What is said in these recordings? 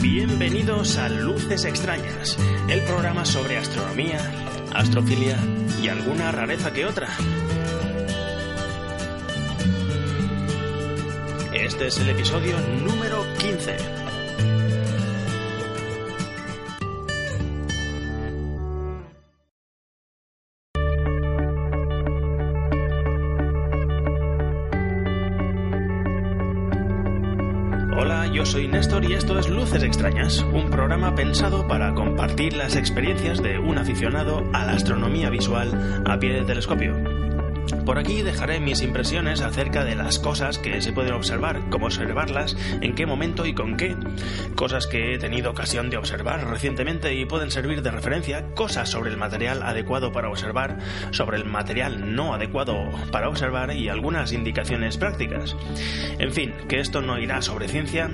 Bienvenidos a Luces Extrañas, el programa sobre astronomía, astrofilia y alguna rareza que otra. Este es el episodio número 15. Hola, yo soy Néstor y esto es Luces Extrañas, un programa pensado para compartir las experiencias de un aficionado a la astronomía visual a pie de telescopio. Por aquí dejaré mis impresiones acerca de las cosas que se pueden observar, cómo observarlas, en qué momento y con qué, cosas que he tenido ocasión de observar recientemente y pueden servir de referencia, cosas sobre el material adecuado para observar, sobre el material no adecuado para observar y algunas indicaciones prácticas. En fin, que esto no irá sobre ciencia,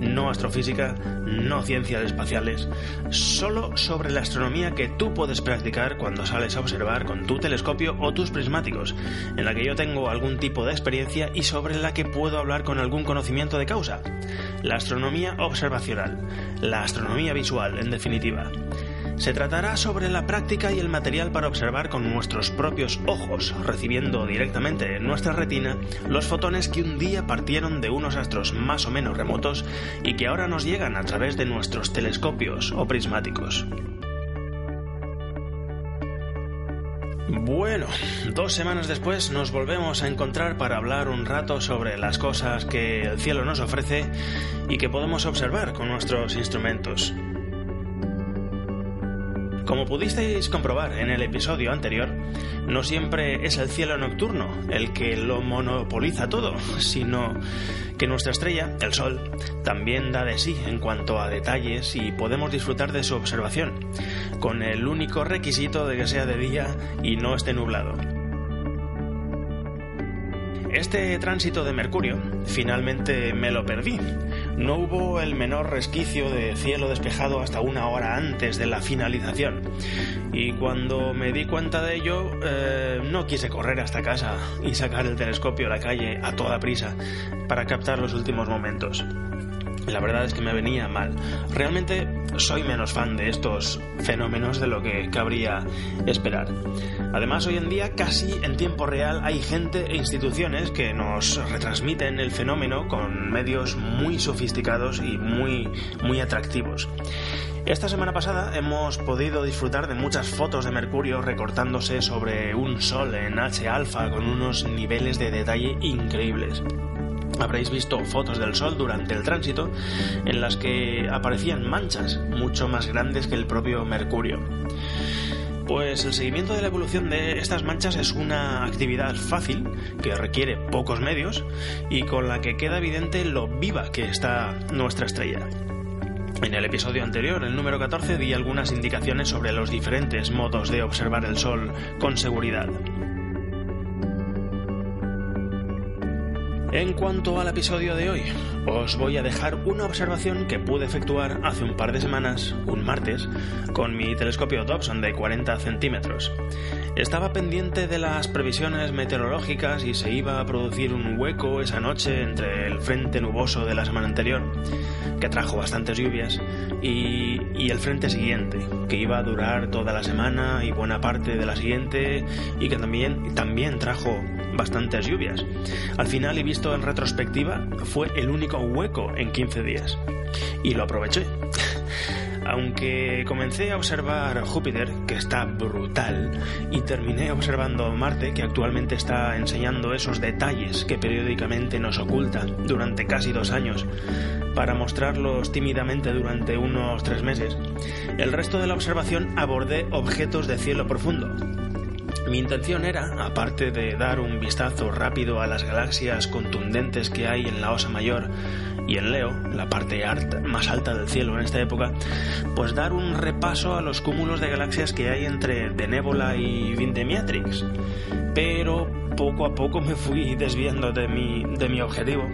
no astrofísica, no ciencias espaciales, solo sobre la astronomía que tú puedes practicar cuando sales a observar con tu telescopio o tus prismáticos, en la que yo tengo algún tipo de experiencia y sobre la que puedo hablar con algún conocimiento de causa. La astronomía observacional, la astronomía visual, en definitiva. Se tratará sobre la práctica y el material para observar con nuestros propios ojos, recibiendo directamente en nuestra retina los fotones que un día partieron de unos astros más o menos remotos y que ahora nos llegan a través de nuestros telescopios o prismáticos. Bueno, dos semanas después nos volvemos a encontrar para hablar un rato sobre las cosas que el cielo nos ofrece y que podemos observar con nuestros instrumentos. Como pudisteis comprobar en el episodio anterior, no siempre es el cielo nocturno el que lo monopoliza todo, sino que nuestra estrella, el Sol, también da de sí en cuanto a detalles y podemos disfrutar de su observación, con el único requisito de que sea de día y no esté nublado. Este tránsito de Mercurio finalmente me lo perdí. No hubo el menor resquicio de cielo despejado hasta una hora antes de la finalización. Y cuando me di cuenta de ello, eh, no quise correr hasta casa y sacar el telescopio a la calle a toda prisa para captar los últimos momentos. La verdad es que me venía mal. Realmente soy menos fan de estos fenómenos de lo que cabría esperar. Además, hoy en día casi en tiempo real hay gente e instituciones que nos retransmiten el fenómeno con medios muy sofisticados y muy, muy atractivos. Esta semana pasada hemos podido disfrutar de muchas fotos de Mercurio recortándose sobre un sol en H alfa con unos niveles de detalle increíbles. Habréis visto fotos del Sol durante el tránsito en las que aparecían manchas mucho más grandes que el propio Mercurio. Pues el seguimiento de la evolución de estas manchas es una actividad fácil que requiere pocos medios y con la que queda evidente lo viva que está nuestra estrella. En el episodio anterior, el número 14, di algunas indicaciones sobre los diferentes modos de observar el Sol con seguridad. En cuanto al episodio de hoy, os voy a dejar una observación que pude efectuar hace un par de semanas, un martes, con mi telescopio Dobson de 40 centímetros. Estaba pendiente de las previsiones meteorológicas y se iba a producir un hueco esa noche entre el frente nuboso de la semana anterior, que trajo bastantes lluvias, y, el frente siguiente, que iba a durar toda la semana y buena parte de la siguiente, y que también, también trajo bastantes lluvias. Al final, y visto en retrospectiva, fue el único hueco en 15 días. Y lo aproveché. Aunque comencé a observar Júpiter, que está brutal, y terminé observando Marte, que actualmente está enseñando esos detalles que periódicamente nos oculta durante casi dos años, para mostrarlos tímidamente durante unos tres meses, el resto de la observación abordé objetos de cielo profundo, mi intención era, aparte de dar un vistazo rápido a las galaxias contundentes que hay en la Osa Mayor y en Leo, la parte más alta del cielo en esta época, pues dar un repaso a los cúmulos de galaxias que hay entre Benévola y Vindemiatrix. Pero poco a poco me fui desviando de mi, de mi objetivo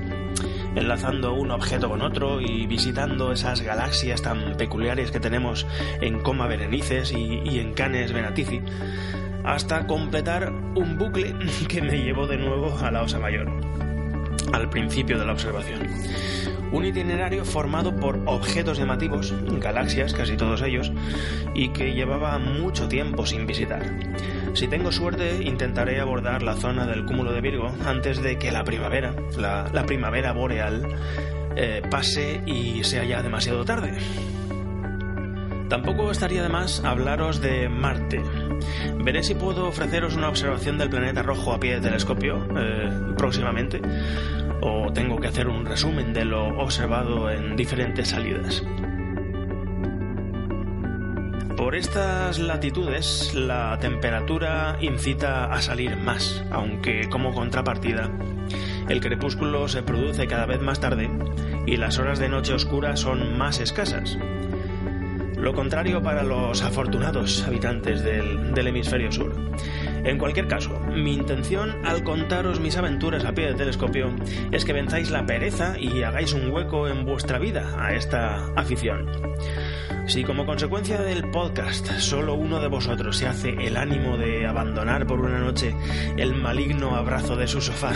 enlazando un objeto con otro y visitando esas galaxias tan peculiares que tenemos en Coma Berenices y, en Canes Venatici, hasta completar un bucle que me llevó de nuevo a la Osa Mayor, al principio de la observación. Un itinerario formado por objetos llamativos, galaxias, casi todos ellos, y que llevaba mucho tiempo sin visitar. Si tengo suerte, intentaré abordar la zona del cúmulo de Virgo antes de que la primavera, la, primavera boreal, eh, pase y sea ya demasiado tarde. Tampoco estaría de más hablaros de Marte. Veré si puedo ofreceros una observación del planeta rojo a pie de telescopio eh, próximamente o tengo que hacer un resumen de lo observado en diferentes salidas. Por estas latitudes la temperatura incita a salir más, aunque como contrapartida el crepúsculo se produce cada vez más tarde y las horas de noche oscura son más escasas. Lo contrario para los afortunados habitantes del, del hemisferio sur. En cualquier caso, mi intención al contaros mis aventuras a pie de telescopio es que venzáis la pereza y hagáis un hueco en vuestra vida a esta afición. Si como consecuencia del podcast solo uno de vosotros se hace el ánimo de abandonar por una noche el maligno abrazo de su sofá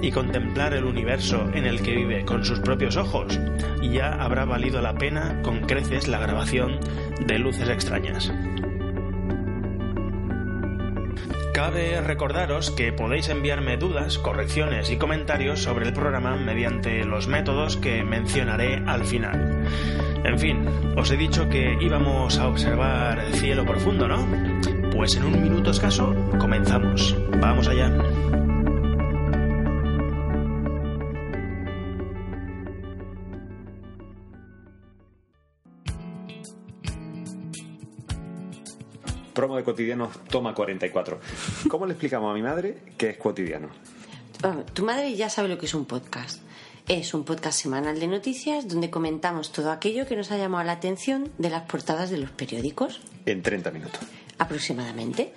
y contemplar el universo en el que vive con sus propios ojos, ya habrá valido la pena con creces la grabación de luces extrañas. Cabe recordaros que podéis enviarme dudas, correcciones y comentarios sobre el programa mediante los métodos que mencionaré al final. En fin, os he dicho que íbamos a observar el cielo profundo, ¿no? Pues en un minuto escaso comenzamos. Vamos allá. Promo de cotidiano toma 44. ¿Cómo le explicamos a mi madre qué es cotidiano? tu madre ya sabe lo que es un podcast. Es un podcast semanal de noticias donde comentamos todo aquello que nos ha llamado la atención de las portadas de los periódicos. En 30 minutos. Aproximadamente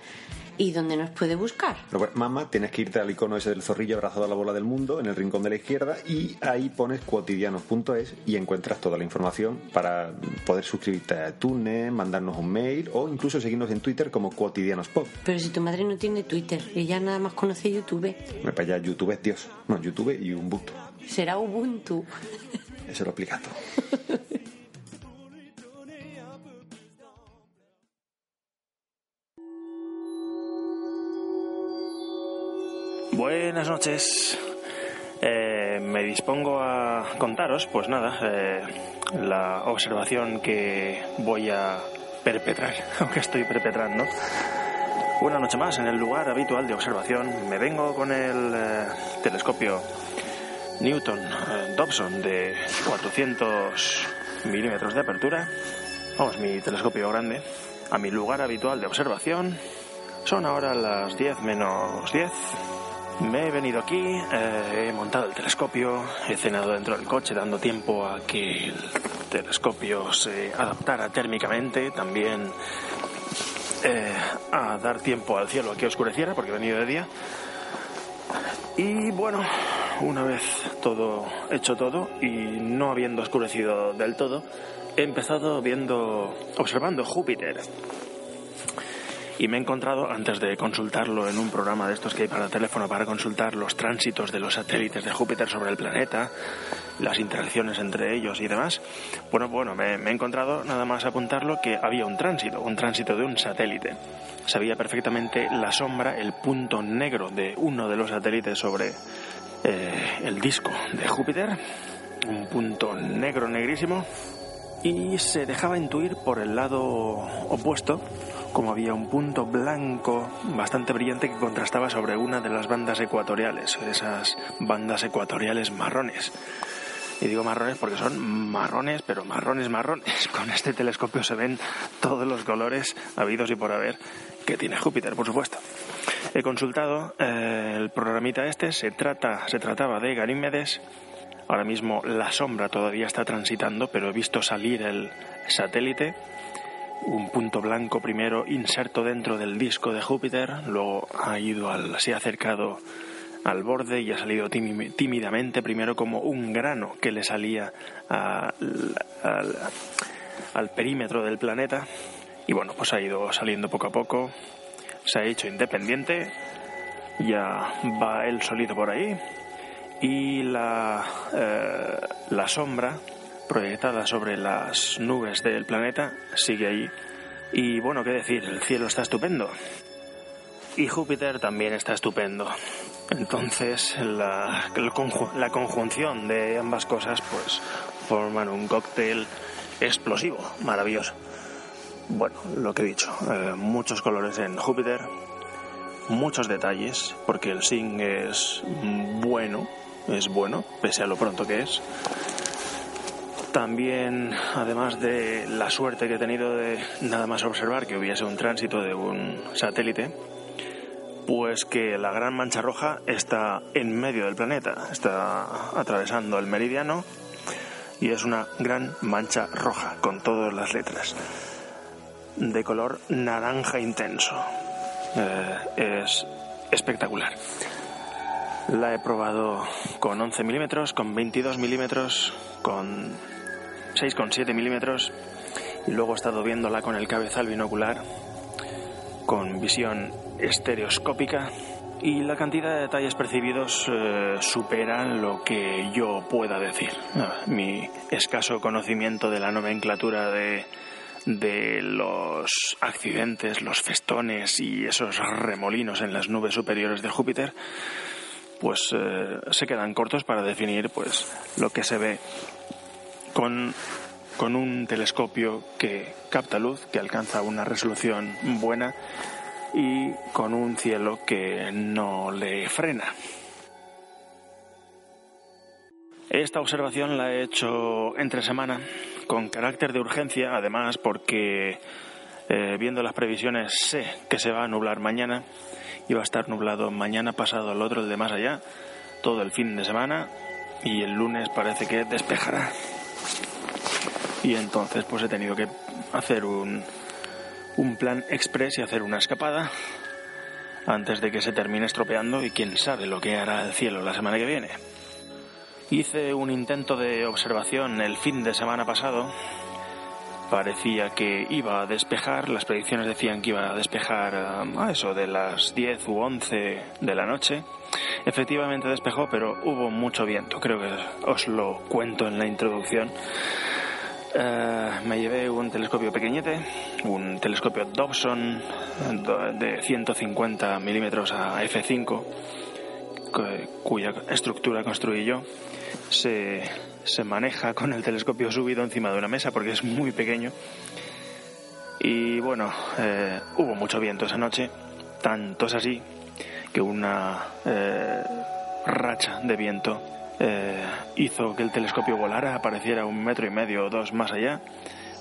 y dónde nos puede buscar. Pues, mamá, tienes que irte al icono ese del zorrillo abrazado a la bola del mundo en el rincón de la izquierda y ahí pones cuotidianos.es y encuentras toda la información para poder suscribirte a iTunes, mandarnos un mail o incluso seguirnos en Twitter como cuotidianospod. Pero si tu madre no tiene Twitter, ella nada más conoce YouTube. Me para allá, YouTube es Dios. No, YouTube y Ubuntu. Será Ubuntu. Eso lo explica todo. Buenas noches. Eh, me dispongo a contaros, pues nada, eh, la observación que voy a perpetrar, aunque estoy perpetrando. Una noche más en el lugar habitual de observación. Me vengo con el eh, telescopio Newton Dobson de 400 milímetros de apertura. Vamos, mi telescopio grande. A mi lugar habitual de observación. Son ahora las 10 menos 10 me he venido aquí, eh, he montado el telescopio, he cenado dentro del coche dando tiempo a que el telescopio se adaptara térmicamente, también eh, a dar tiempo al cielo a que oscureciera porque he venido de día. Y bueno, una vez todo hecho todo y no habiendo oscurecido del todo, he empezado viendo, observando Júpiter y me he encontrado, antes de consultarlo en un programa de estos que hay para teléfono para consultar los tránsitos de los satélites de Júpiter sobre el planeta, las interacciones entre ellos y demás, bueno, bueno, me, he encontrado nada más apuntarlo que había un tránsito, un tránsito de un satélite. Sabía perfectamente la sombra, el punto negro de uno de los satélites sobre eh, el disco de Júpiter, un punto negro negrísimo, y se dejaba intuir por el lado opuesto como había un punto blanco bastante brillante que contrastaba sobre una de las bandas ecuatoriales, esas bandas ecuatoriales marrones. Y digo marrones porque son marrones, pero marrones, marrones. Con este telescopio se ven todos los colores habidos y por haber que tiene Júpiter, por supuesto. He consultado eh, el programita este, se, trata, se trataba de Ganímedes. Ahora mismo la sombra todavía está transitando, pero he visto salir el satélite un punto blanco primero inserto dentro del disco de Júpiter, luego ha ido al, se ha acercado al borde y ha salido tímidamente, primero como un grano que le salía al, al perímetro del planeta. Y bueno, pues ha ido saliendo poco a poco, se ha hecho independiente, ya va él solito por ahí y la, eh, la sombra proyectada sobre las nubes del planeta sigue ahí. Y bueno, qué decir, el cielo está estupendo. Y Júpiter también está estupendo. Entonces, la, la conjunción de ambas cosas, pues, forman un cóctel explosivo, maravilloso. Bueno, lo que he dicho, eh, muchos colores en Júpiter, muchos detalles, porque el Sing es bueno, es bueno, pese a lo pronto que es. También, además de la suerte que he tenido de nada más observar que hubiese un tránsito de un satélite, pues que la gran mancha roja está en medio del planeta, está atravesando el meridiano y es una gran mancha roja con todas las letras de color naranja intenso. Eh, es espectacular. La he probado con 11 milímetros, con 22 milímetros, con 6,7 milímetros y luego he estado viéndola con el cabezal binocular con visión estereoscópica y la cantidad de detalles percibidos eh, lo que yo pueda decir. mi escaso conocimiento de la nomenclatura de, de los accidentes, los festones y esos remolinos en las nubes superiores de Júpiter, pues eh, se quedan cortos para definir pues lo que se ve con, con un telescopio que capta luz, que alcanza una resolución buena y con un cielo que no le frena. Esta observación la he hecho entre semana con carácter de urgencia, además porque eh, viendo las previsiones sé que se va a nublar mañana y va a estar nublado mañana pasado el otro, el de más allá, todo el fin de semana y el lunes parece que despejará. Y entonces pues he tenido que hacer un, un plan express y hacer una escapada antes de que se termine estropeando y quién sabe lo que hará el cielo la semana que viene. Hice un intento de observación el fin de semana pasado. Parecía que iba a despejar, las predicciones decían que iba a despejar a eso de las 10 u 11 de la noche. Efectivamente despejó, pero hubo mucho viento, creo que os lo cuento en la introducción. Eh, me llevé un telescopio pequeñete, un telescopio Dobson de 150 milímetros a f5, cuya estructura construí yo. Se, se maneja con el telescopio subido encima de una mesa porque es muy pequeño. Y bueno, eh, hubo mucho viento esa noche, tanto es así que una eh, racha de viento eh, hizo que el telescopio volara, apareciera un metro y medio o dos más allá,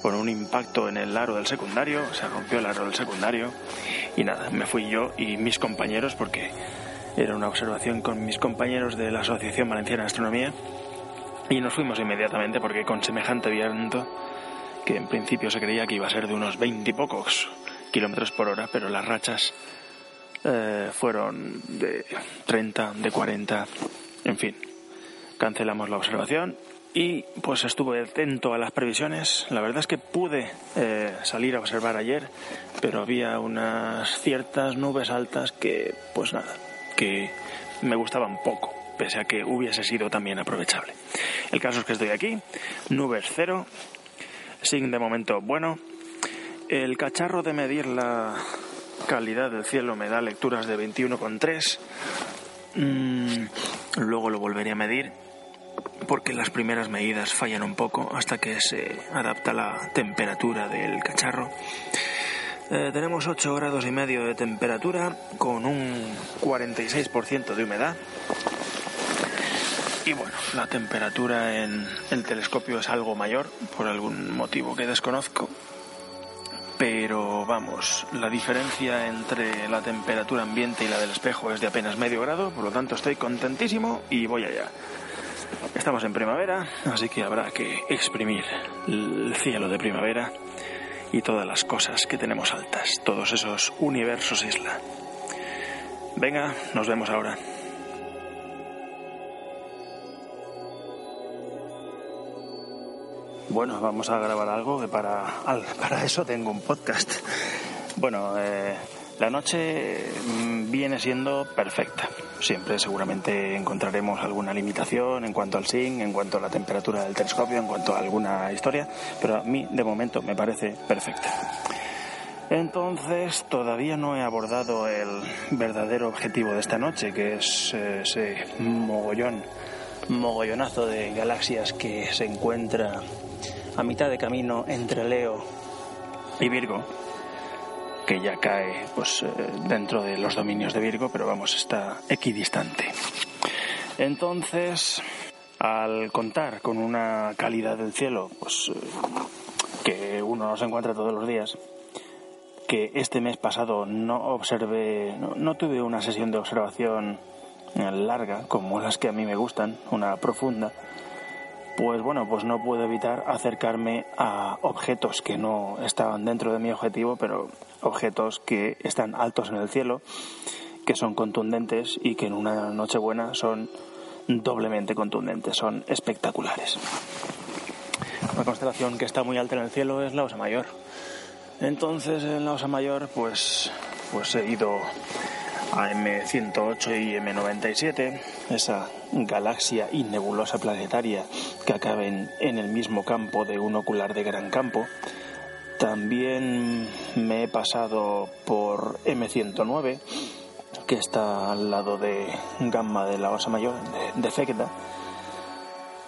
con un impacto en el aro del secundario, se rompió el aro del secundario. Y nada, me fui yo y mis compañeros porque era una observación con mis compañeros de la Asociación Valenciana de Astronomía. Y nos fuimos inmediatamente porque con semejante viento que en principio se creía que iba a ser de unos veinte pocos kilómetros por hora, pero las rachas eh, fueron de 30, de 40, en fin, cancelamos la observación y pues estuve atento a las previsiones. La verdad es que pude eh, salir a observar ayer, pero había unas ciertas nubes altas que, pues nada, que me gustaban poco, pese a que hubiese sido también aprovechable. El caso es que estoy aquí, nubes cero, sin de momento bueno. El cacharro de medir la calidad del cielo me da lecturas de 21,3. Mm, luego lo volveré a medir porque las primeras medidas fallan un poco hasta que se adapta la temperatura del cacharro. Eh, tenemos 8 grados y medio de temperatura con un 46% de humedad. Y bueno, la temperatura en el telescopio es algo mayor por algún motivo que desconozco. Pero vamos, la diferencia entre la temperatura ambiente y la del espejo es de apenas medio grado, por lo tanto estoy contentísimo y voy allá. Estamos en primavera, así que habrá que exprimir el cielo de primavera y todas las cosas que tenemos altas, todos esos universos isla. Venga, nos vemos ahora. Bueno, vamos a grabar algo que para, para eso tengo un podcast. Bueno, eh, la noche mm, viene siendo perfecta. Siempre seguramente encontraremos alguna limitación en cuanto al SIN, en cuanto a la temperatura del telescopio, en cuanto a alguna historia, pero a mí de momento me parece perfecta. Entonces todavía no he abordado el verdadero objetivo de esta noche, que es eh, ese mogollón, mogollonazo de galaxias que se encuentra a mitad de camino entre Leo y Virgo que ya cae pues eh, dentro de los dominios de Virgo, pero vamos, está equidistante. Entonces, al contar con una calidad del cielo, pues eh, que uno no se encuentra todos los días, que este mes pasado no observé, no tuve una sesión de observación larga, como las que a mí me gustan, una profunda, pues bueno, pues no puedo evitar acercarme a objetos que no estaban dentro de mi objetivo, pero objetos que están altos en el cielo, que son contundentes y que en una noche buena son doblemente contundentes, son espectaculares. Una constelación que está muy alta en el cielo es la Osa Mayor. Entonces en la Osa Mayor pues, pues he ido a M108 y M97, esa galaxia y nebulosa planetaria que acaben en el mismo campo de un ocular de gran campo. También me he pasado por M109, que está al lado de Gamma de la Osa Mayor, de, de.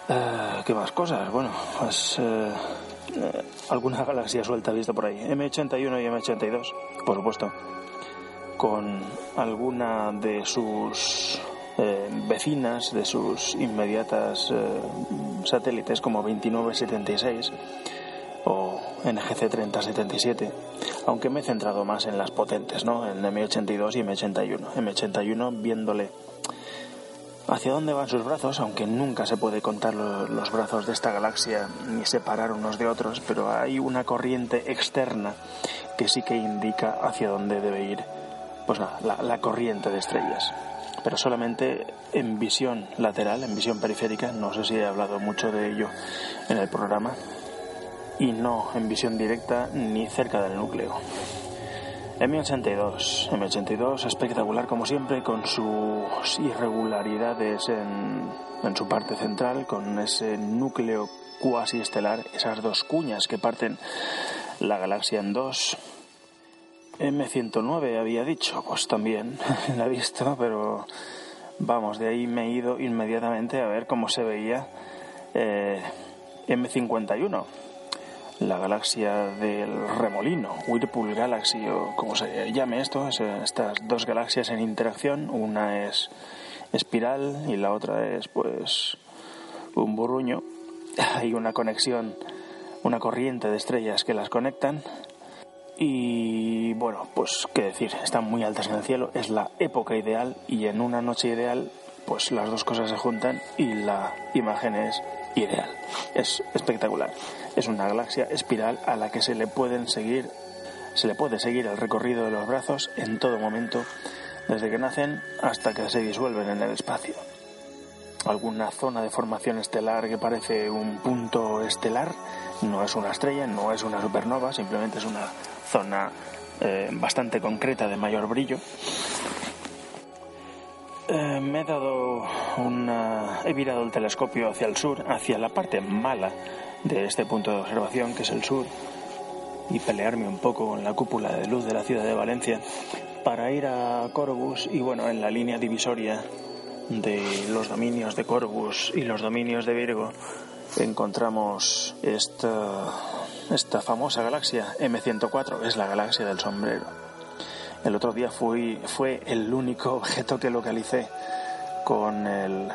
Eh, ¿Qué más cosas? Bueno, pues eh, alguna galaxia suelta visto por ahí. M81 y M82, por supuesto con alguna de sus eh, vecinas, de sus inmediatas eh, satélites como 2976 o NGC 3077, aunque me he centrado más en las potentes, ¿no? En M82 y M81. M81 viéndole hacia dónde van sus brazos, aunque nunca se puede contar los brazos de esta galaxia ni separar unos de otros, pero hay una corriente externa que sí que indica hacia dónde debe ir pues nada, la, corriente de estrellas pero solamente en visión lateral, en visión periférica, no sé si he hablado mucho de ello en el programa, y no en visión directa ni cerca del núcleo. M82, M82 espectacular como siempre, con sus irregularidades en, en su parte central, con ese núcleo cuasi estelar, esas dos cuñas que parten la galaxia en dos, M109 había dicho, pues también la he visto, pero vamos, de ahí me he ido inmediatamente a ver cómo se veía eh, M51, la galaxia del remolino, Whirlpool Galaxy o como se llame esto, estas dos galaxias en interacción, una es espiral y la otra es pues un burruño, hay una conexión, una corriente de estrellas que las conectan y bueno, pues qué decir, están muy altas en el cielo, es la época ideal y en una noche ideal, pues las dos cosas se juntan y la imagen es ideal. Es espectacular. Es una galaxia espiral a la que se le pueden seguir, se le puede seguir el recorrido de los brazos en todo momento, desde que nacen hasta que se disuelven en el espacio. Alguna zona de formación estelar que parece un punto estelar, no es una estrella, no es una supernova, simplemente es una zona eh, bastante concreta de mayor brillo. Eh, me he dado una. he virado el telescopio hacia el sur, hacia la parte mala de este punto de observación, que es el sur, y pelearme un poco con la cúpula de luz de la ciudad de Valencia para ir a Corvus y bueno, en la línea divisoria de los dominios de Corvus y los dominios de Virgo encontramos esta esta famosa galaxia M104 es la galaxia del sombrero. El otro día fui, fue el único objeto que localicé con el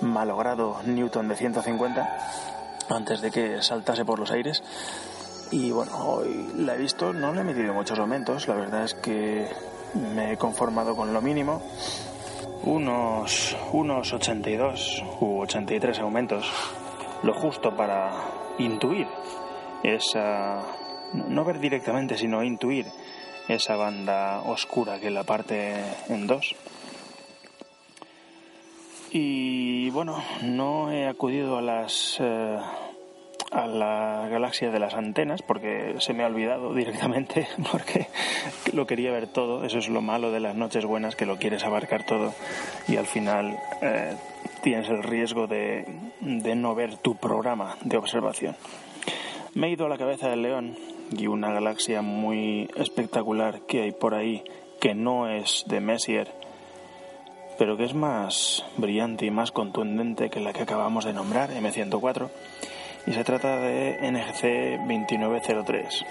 malogrado Newton de 150 antes de que saltase por los aires. Y bueno, hoy la he visto, no le he metido muchos aumentos, la verdad es que me he conformado con lo mínimo. Unos, unos 82 u 83 aumentos, lo justo para intuir esa, no ver directamente, sino intuir esa banda oscura que la parte en dos. Y bueno, no he acudido a las, eh, a la galaxia de las antenas porque se me ha olvidado directamente porque lo quería ver todo. Eso es lo malo de las noches buenas que lo quieres abarcar todo y al final eh, tienes el riesgo de, de no ver tu programa de observación. Me he ido a la cabeza del león y una galaxia muy espectacular que hay por ahí que no es de Messier pero que es más brillante y más contundente que la que acabamos de nombrar, M104, y se trata de NGC 2903.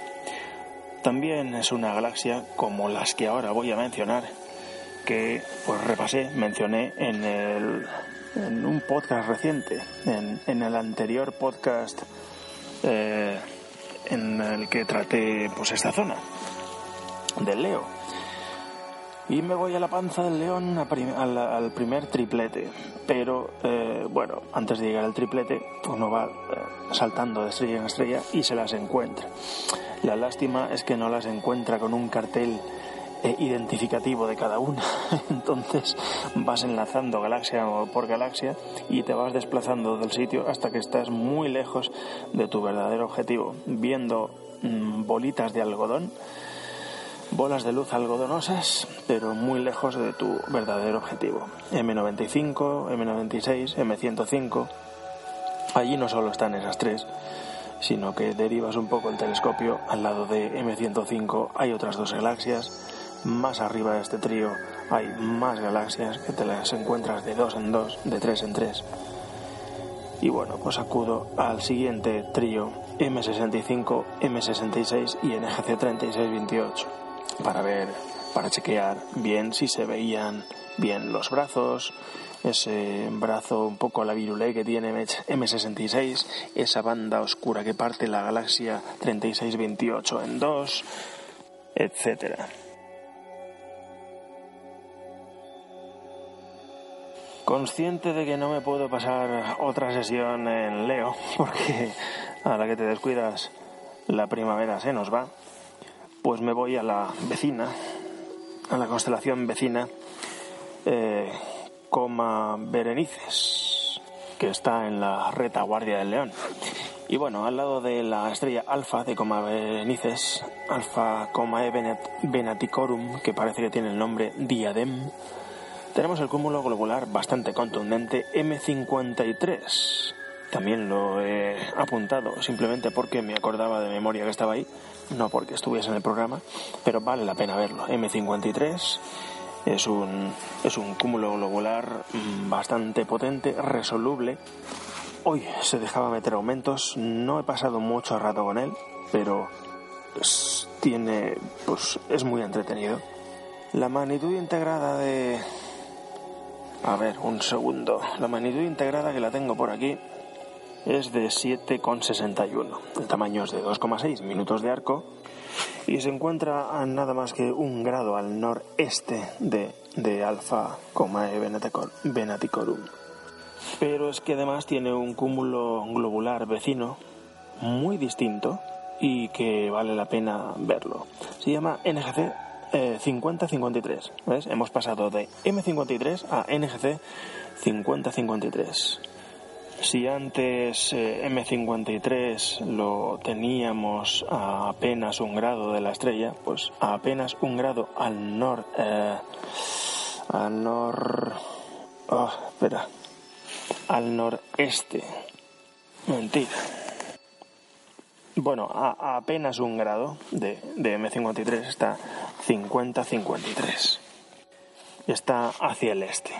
También es una galaxia como las que ahora voy a mencionar, que pues repasé, mencioné en, el, en un podcast reciente, en, el anterior podcast eh, en el que traté pues esta zona del Leo y me voy a la panza del león al, primer triplete. Pero eh, bueno, antes de llegar al triplete, uno va eh, saltando de estrella en estrella y se las encuentra. La lástima es que no las encuentra con un cartel eh, identificativo de cada una. Entonces vas enlazando galaxia por galaxia y te vas desplazando del sitio hasta que estás muy lejos de tu verdadero objetivo, viendo mm, bolitas de algodón bolas de luz algodonosas, pero muy lejos de tu verdadero objetivo. M95, M96, M105. Allí no solo están esas tres, sino que derivas un poco el telescopio. Al lado de M105 hay otras dos galaxias. Más arriba de este trío hay más galaxias que te las encuentras de dos en dos, de tres en tres. Y bueno, pues acudo al siguiente trío M65, M66 y NGC 3628 para ver, para chequear bien si se veían bien los brazos, ese brazo un poco a la virulé que tiene M66, esa banda oscura que parte la galaxia 3628 en dos, etcétera. Consciente de que no me puedo pasar otra sesión en Leo, porque a la que te descuidas la primavera se nos va, pues me voy a la vecina, a la constelación vecina, eh, Coma Berenices, que está en la retaguardia del León. Y bueno, al lado de la estrella Alfa de Coma Berenices, Alfa Coma E Venaticorum, que parece que tiene el nombre Diadem, tenemos el cúmulo globular bastante contundente M53. También lo he apuntado simplemente porque me acordaba de memoria que estaba ahí no porque estuviese en el programa, pero vale la pena verlo. M53 es un, es un cúmulo globular mm, bastante potente, resoluble. Hoy se dejaba meter aumentos, no he pasado mucho rato con él, pero tiene, pues es muy entretenido. La magnitud integrada de... A ver, un segundo. La magnitud integrada que la tengo por aquí es de 7,61. El tamaño es de 2,6 minutos de arco y se encuentra a nada más que un grado al noreste de, de Alpha Comae Venaticorum. Pero es que además tiene un cúmulo globular vecino muy distinto y que vale la pena verlo. Se llama NGC 5053. ¿ves? Hemos pasado de M53 a NGC 5053. Si antes eh, M53 lo teníamos a apenas un grado de la estrella, pues a apenas un grado al nor... Eh, al nor... Oh, espera. Al noreste. Mentira. Bueno, a, apenas un grado de, de M53 está 50-53. Está hacia el este.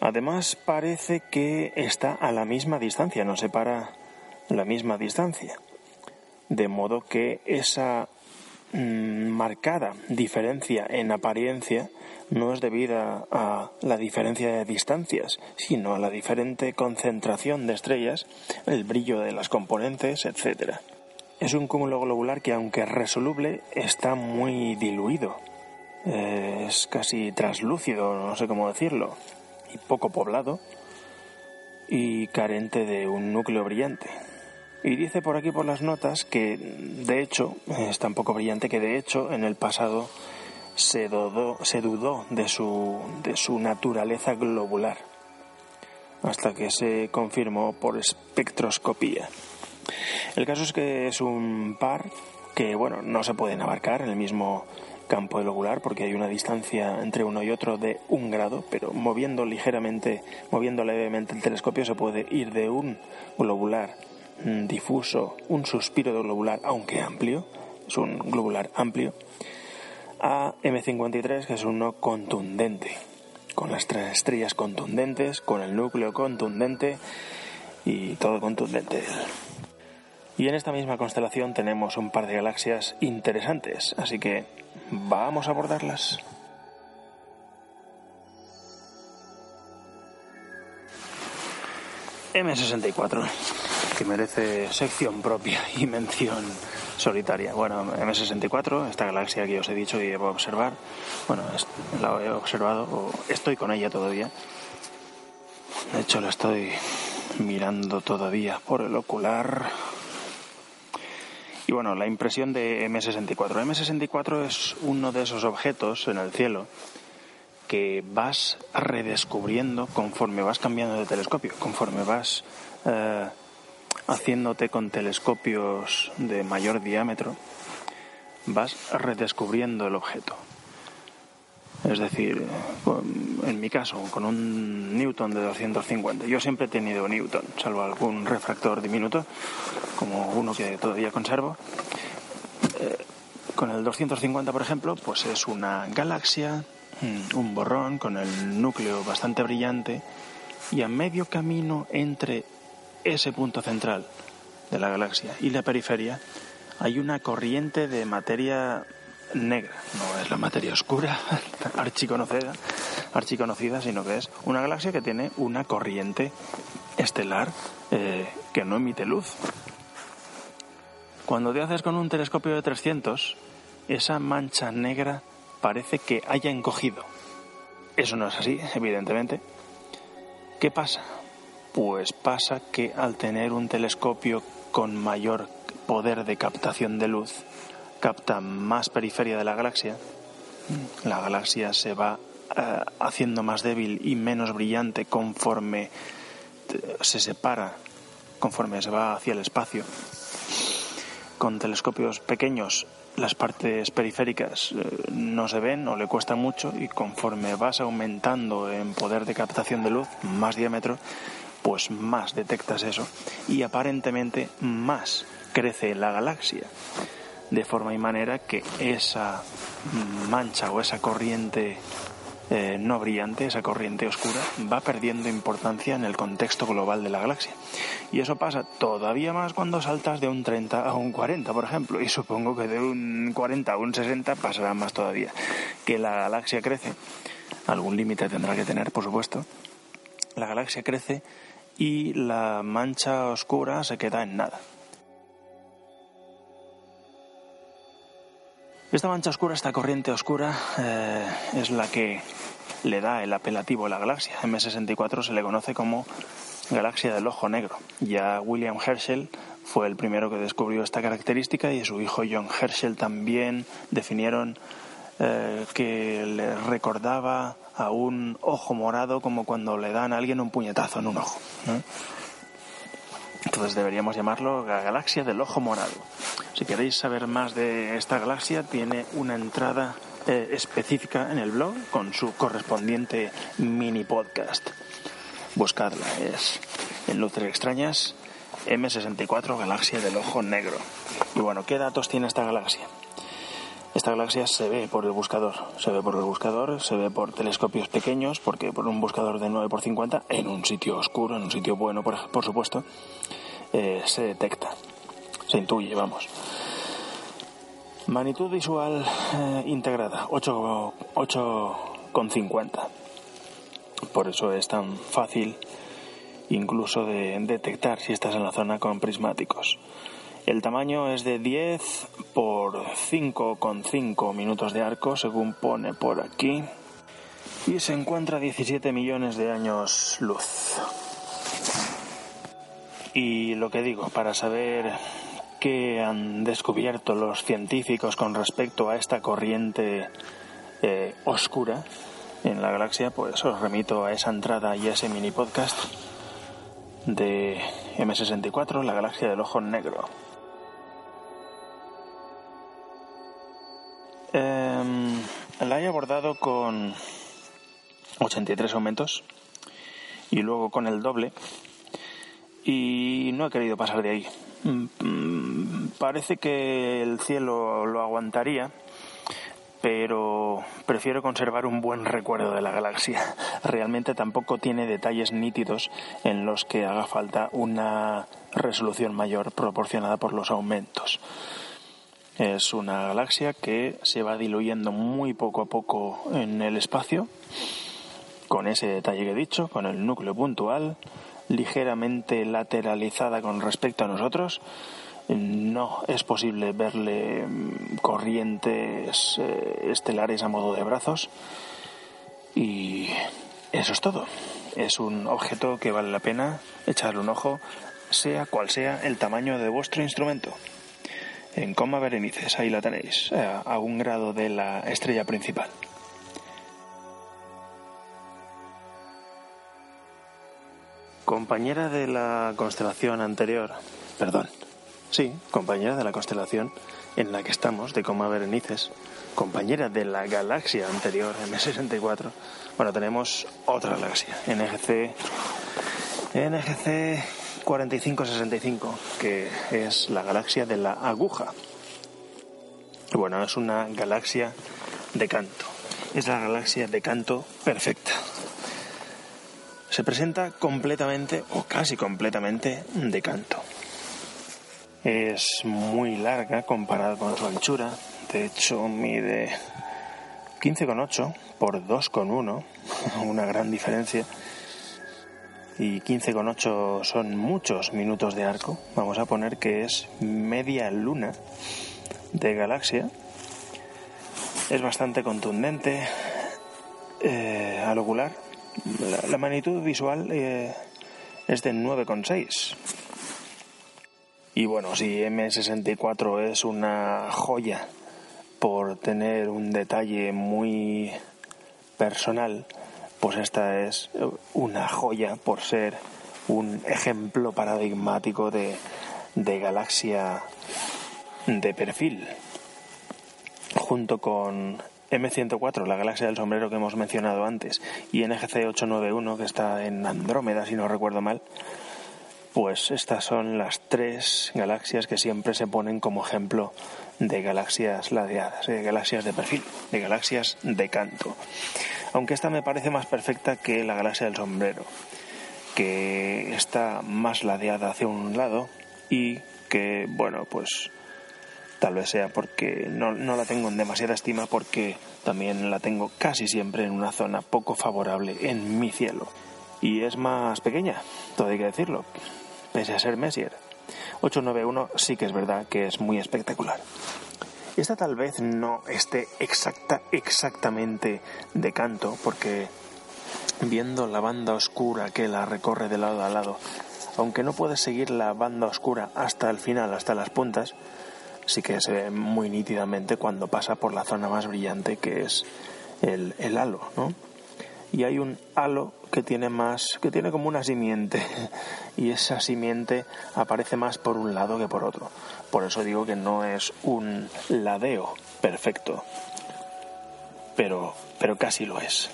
Además parece que está a la misma distancia, nos separa la misma distancia. De modo que esa marcada diferencia en apariencia no es debida a la diferencia de distancias, sino a la diferente concentración de estrellas, el brillo de las componentes, etc. Es un cúmulo globular que, aunque resoluble, está muy diluido. Es casi translúcido, no sé cómo decirlo y poco poblado y carente de un núcleo brillante. Y dice por aquí por las notas que de hecho es tan poco brillante que de hecho en el pasado se, dudó, se dudó de su, de su naturaleza globular. hasta que se confirmó por espectroscopía. El caso es que es un par que, bueno, no se pueden abarcar en el mismo campo del ocular porque hay una distancia entre uno y otro de un grado, pero moviendo ligeramente, moviendo levemente el telescopio se puede ir de un globular difuso, un suspiro de globular, aunque amplio, es un globular amplio, a M53, que es uno contundente, con las tres estrellas contundentes, con el núcleo contundente y todo contundente. Y en esta misma constelación tenemos un par de galaxias interesantes, así que vamos a abordarlas. M64, que merece sección propia y mención solitaria. Bueno, M64, esta galaxia que os he dicho y debo observar, bueno, la he observado, o estoy con ella todavía. De hecho, la estoy mirando todavía por el ocular. Y bueno, la impresión de M64. M64 es uno de esos objetos en el cielo que vas redescubriendo conforme vas cambiando de telescopio, conforme vas eh, haciéndote con telescopios de mayor diámetro, vas redescubriendo el objeto. Es decir, en mi caso, con un Newton de 250. Yo siempre he tenido Newton, salvo algún refractor diminuto, como uno que todavía conservo. Eh, con el 250, por ejemplo, pues es una galaxia, mm, un borrón con el núcleo bastante brillante y a medio camino entre ese punto central de la galaxia y la periferia hay una corriente de materia negra. No es la materia oscura, archiconocida, archiconocida, sino que es una galaxia que tiene una corriente estelar eh, que no emite luz. Cuando te haces con un telescopio de 300, esa mancha negra parece que haya encogido. Eso no es así, evidentemente. ¿Qué pasa? Pues pasa que al tener un telescopio con mayor poder de captación de luz, capta más periferia de la galaxia, la galaxia se va eh, haciendo más débil y menos brillante conforme se separa, conforme se va hacia el espacio. Con telescopios pequeños las partes periféricas eh, no se ven o le cuesta mucho y conforme vas aumentando en poder de captación de luz, más diámetro, pues más detectas eso y aparentemente más crece la galaxia de forma y manera que esa mancha o esa corriente eh, no brillante, esa corriente oscura, va perdiendo importancia en el contexto global de la galaxia. Y eso pasa todavía más cuando saltas de un 30 a un 40, por ejemplo, y supongo que de un 40 a un 60 pasará más todavía. Que la galaxia crece, algún límite tendrá que tener, por supuesto, la galaxia crece y la mancha oscura se queda en nada. Esta mancha oscura, esta corriente oscura, eh, es la que le da el apelativo a la galaxia. M64 se le conoce como galaxia del ojo negro. Ya William Herschel fue el primero que descubrió esta característica y su hijo John Herschel también definieron eh, que le recordaba a un ojo morado como cuando le dan a alguien un puñetazo en un ojo. Entonces deberíamos llamarlo la galaxia del ojo morado. Si queréis saber más de esta galaxia, tiene una entrada eh, específica en el blog con su correspondiente mini podcast. Buscadla, es en Luces Extrañas M64 Galaxia del Ojo Negro. Y bueno, ¿qué datos tiene esta galaxia? Esta galaxia se ve por el buscador, se ve por el buscador, se ve por telescopios pequeños, porque por un buscador de 9 por 50 en un sitio oscuro, en un sitio bueno, por, supuesto, eh, se detecta, se intuye, vamos. Magnitud visual eh, integrada, 8,50. Por eso es tan fácil incluso de detectar si estás en la zona con prismáticos. El tamaño es de 10 por 5,5 minutos de arco, según pone por aquí. Y se encuentra a 17 millones de años luz. Y lo que digo, para saber qué han descubierto los científicos con respecto a esta corriente eh, oscura en la galaxia, pues os remito a esa entrada y a ese mini podcast de M64, la galaxia del ojo negro. Em, la he abordado con 83 aumentos y luego con el doble y no he querido pasar de ahí. Mm, parece que el cielo lo aguantaría, pero prefiero conservar un buen recuerdo de la galaxia. Realmente tampoco tiene detalles nítidos en los que haga falta una resolución mayor proporcionada por los aumentos. Es una galaxia que se va diluyendo muy poco a poco en el espacio, con ese detalle que he dicho, con el núcleo puntual, ligeramente lateralizada con respecto a nosotros. No es posible verle mm, corrientes eh, estelares a modo de brazos. Y eso es todo. Es un objeto que vale la pena echarle un ojo, sea cual sea el tamaño de vuestro instrumento. En coma Berenices, ahí la tenéis, eh, a un grado de la estrella principal. compañera de la constelación anterior, perdón, sí, compañera de la constelación en la que estamos, de Coma Berenices, compañera de la galaxia anterior, M64, bueno, tenemos otra galaxia, NGC, NGC 4565, que es la galaxia de la aguja. Bueno, es una galaxia de canto. Es la galaxia de canto perfecta se presenta completamente o casi completamente de canto. Es muy larga comparada con su anchura, de hecho mide 15,8 por 2,1, una gran diferencia. Y 15,8 son muchos minutos de arco. Vamos a poner que es media luna de galaxia. Es bastante contundente eh, al ocular la, magnitud visual eh, es de 9,6. Y bueno, si M64 es una joya por tener un detalle muy personal, pues esta es una joya por ser un ejemplo paradigmático de, de galaxia de perfil. Junto con M104, la galaxia del sombrero que hemos mencionado antes, y NGC 891, que está en Andrómeda, si no recuerdo mal, pues estas son las tres galaxias que siempre se ponen como ejemplo de galaxias ladeadas, de galaxias de perfil, de galaxias de canto. Aunque esta me parece más perfecta que la galaxia del sombrero, que está más ladeada hacia un lado y que, bueno, pues Tal vez sea porque no, la tengo en demasiada estima porque también la tengo casi siempre en una zona poco favorable en mi cielo. Y es más pequeña, todo hay que decirlo, pese a ser Messier. 891 sí que es verdad que es muy espectacular. Esta tal vez no esté exacta, exactamente de canto, porque viendo la banda oscura que la recorre de lado a lado, aunque no puedes seguir la banda oscura hasta el final, hasta las puntas, sí que se ve muy nítidamente cuando pasa por la zona más brillante que es el, halo, ¿no? Y hay un halo que tiene más, que tiene como una simiente y esa simiente aparece más por un lado que por otro. Por eso digo que no es un ladeo perfecto, pero, pero casi lo es.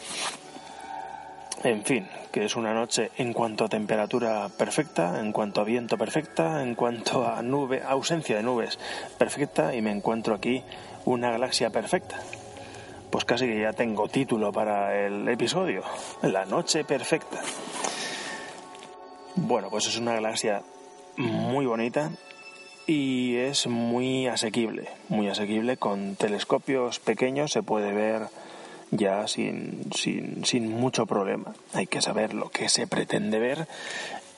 En fin, que es una noche en cuanto a temperatura perfecta, en cuanto a viento perfecta, en cuanto a nube, ausencia de nubes perfecta y me encuentro aquí una galaxia perfecta. Pues casi que ya tengo título para el episodio, La noche perfecta. Bueno, pues es una galaxia muy bonita y es muy asequible, muy asequible con telescopios pequeños se puede ver ya sin, sin, sin mucho problema. Hay que saber lo que se pretende ver,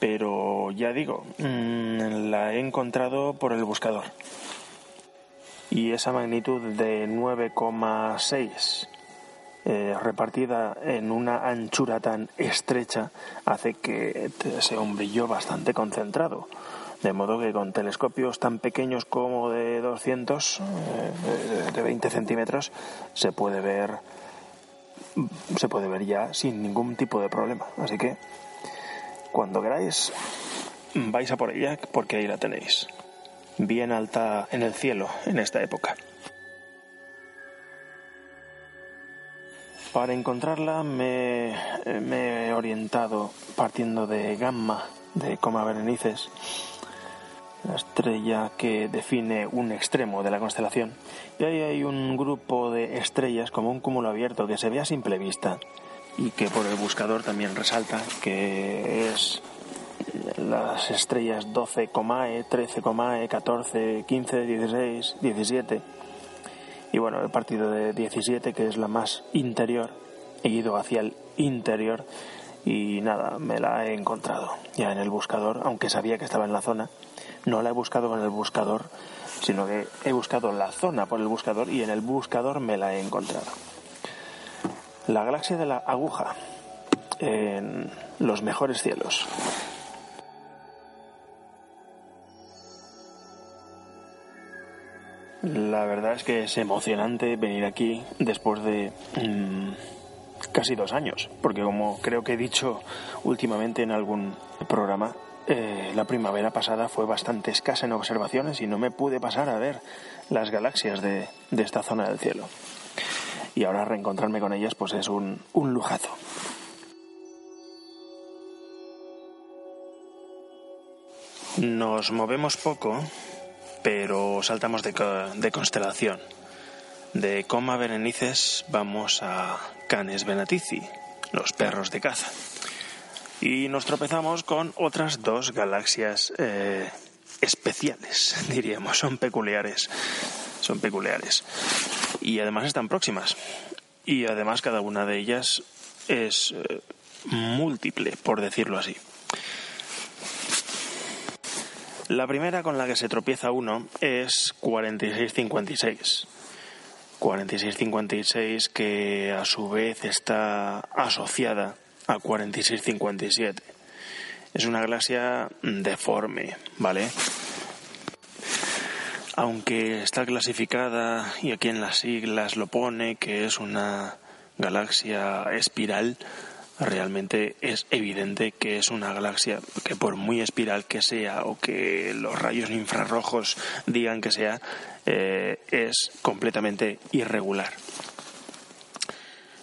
pero ya digo, mm, la he encontrado por el buscador. Y esa magnitud de 9,6 eh, repartida en una anchura tan estrecha hace que sea un brillo bastante concentrado. De modo que con telescopios tan pequeños como de 200, eh, de 20 centímetros, se puede ver se puede ver ya sin ningún tipo de problema. Así que cuando queráis, vais a por ella porque ahí la tenéis. Bien alta en el cielo en esta época. Para encontrarla me, he orientado partiendo de Gamma, de Coma Berenices, la estrella que define un extremo de la constelación. Y ahí hay un grupo de estrellas como un cúmulo abierto que se ve a simple vista y que por el buscador también resalta que es las estrellas 12, 13, 14, 15, 16, 17 y bueno, el partido de 17, que es la más interior, he ido hacia el interior y nada, me la he encontrado ya en el buscador, aunque sabía que estaba en la zona. No la he buscado con el buscador, sino que he buscado la zona por el buscador y en el buscador me la he encontrado. La galaxia de la aguja en los mejores cielos. La verdad es que es emocionante venir aquí después de mm, casi dos años, porque como creo que he dicho últimamente en algún programa, eh, la primavera pasada fue bastante escasa en observaciones y no me pude pasar a ver las galaxias de, esta zona del cielo. Y ahora reencontrarme con ellas pues es un, un lujazo. Nos movemos poco pero saltamos de, constelación. De Coma Berenices vamos a Canes Venatici, los perros de caza. Y nos tropezamos con otras dos galaxias eh, especiales, diríamos, son peculiares. Son peculiares. Y además están próximas. Y además cada una de ellas es eh, múltiple, por decirlo así. La primera con la que se tropieza uno es 4656. 4656 que a su vez está asociada a 4657. Es una galaxia deforme, ¿vale? Aunque está clasificada, y aquí en las siglas lo pone, que es una galaxia espiral, realmente es evidente que es una galaxia que por muy espiral que sea o que los rayos infrarrojos digan que sea, eh, es completamente irregular.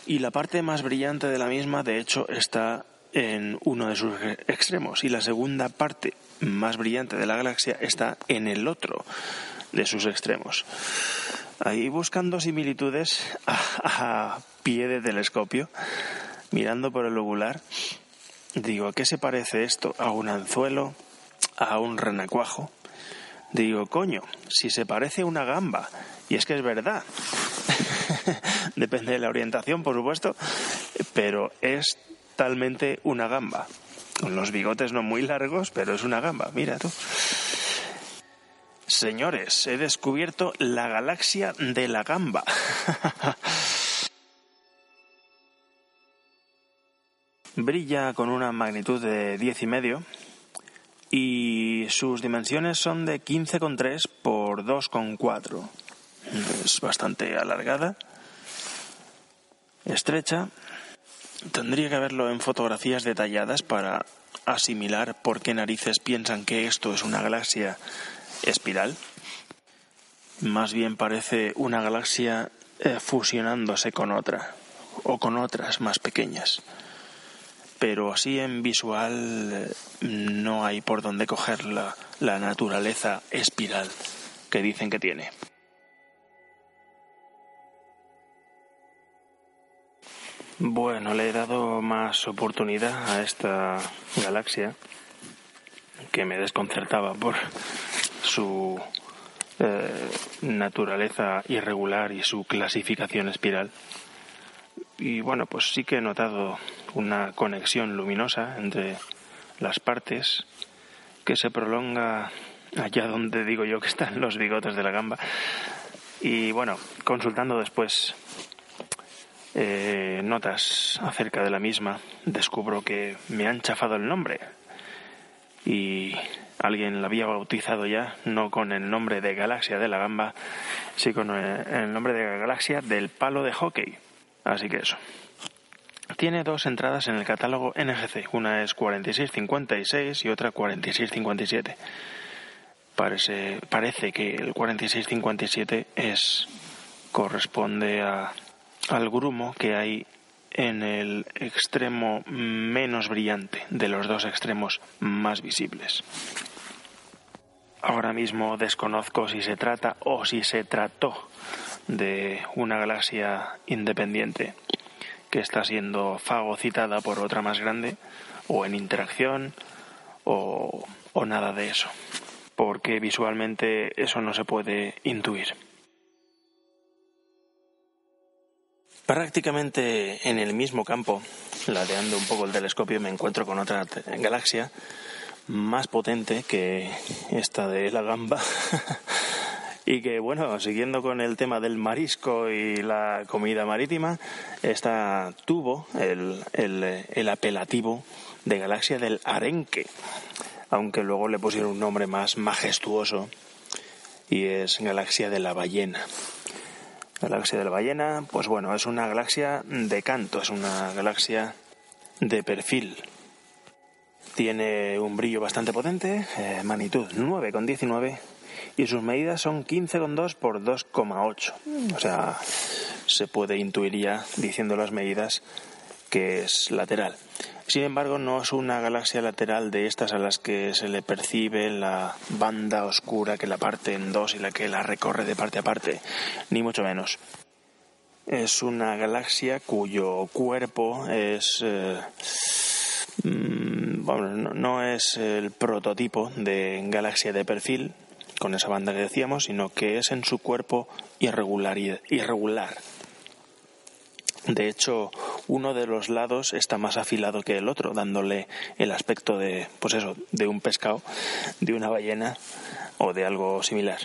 Y la parte más brillante de la misma, de hecho, está en uno de sus extremos y la segunda parte más brillante de la galaxia está en el otro de sus extremos. Ahí buscando similitudes a pie de telescopio, mirando por el ovular, digo, ¿a qué se parece esto? ¿A un anzuelo? ¿A un renacuajo? Digo, coño, si se parece a una gamba, y es que es verdad, depende de la orientación, por supuesto, pero es talmente una gamba. Con los bigotes no muy largos, pero es una gamba, mira tú. Señores, he descubierto la galaxia de la gamba. Brilla con una magnitud de 10 y medio y sus dimensiones son de 15,3 por 2,4. Es bastante alargada, estrecha. Tendría que verlo en fotografías detalladas para asimilar por qué narices piensan que esto es una galaxia espiral. Más bien parece una galaxia eh, fusionándose con otra o con otras más pequeñas pero así en visual eh, no hay por dónde coger la, naturaleza espiral que dicen que tiene. Bueno, le he dado más oportunidad a esta galaxia que me desconcertaba por su eh, naturaleza irregular y su clasificación espiral. Y bueno, pues sí que he notado una conexión luminosa entre las partes que se prolonga allá donde digo yo que están los bigotes de la gamba. Y bueno, consultando después eh, notas acerca de la misma, descubro que me han chafado el nombre. Y alguien la había bautizado ya, no con el nombre de Galaxia de la Gamba, sino con el nombre de Galaxia del Palo de Hockey. Así que eso. tiene dos entradas en el catálogo NGC. Una es 4656 y otra 4657. Parece, parece que el 4657 es corresponde a, al grumo que hay en el extremo menos brillante de los dos extremos más visibles. Ahora mismo desconozco si se trata o si se trató de una galaxia independiente que está siendo fagocitada por otra más grande o en interacción o, o nada de eso, porque visualmente eso no se puede intuir. Prácticamente en el mismo campo, ladeando un poco el telescopio, me encuentro con otra galaxia más potente que esta de la gamba. y que, bueno, siguiendo con el tema del marisco y la comida marítima, esta tuvo el, el apelativo de galaxia del arenque, aunque luego le pusieron un nombre más majestuoso y es galaxia de la ballena. La galaxia de la ballena, pues bueno, es una galaxia de canto, es una galaxia de perfil. Tiene un brillo bastante potente, eh, magnitud 9,19 y sus medidas son 15,2 por 2,8. O sea, se puede intuir ya, diciendo las medidas, que es lateral. Sin embargo, no es una galaxia lateral de estas a las que se le percibe la banda oscura que la parte en dos y la que la recorre de parte a parte, ni mucho menos. Es una galaxia cuyo cuerpo es... Eh, mm, bueno, no es el prototipo de galaxia de perfil, con esa banda que decíamos, sino que es en su cuerpo irregular. de hecho, uno de los lados está más afilado que el otro, dándole el aspecto de, pues eso, de un pescado, de una ballena o de algo similar.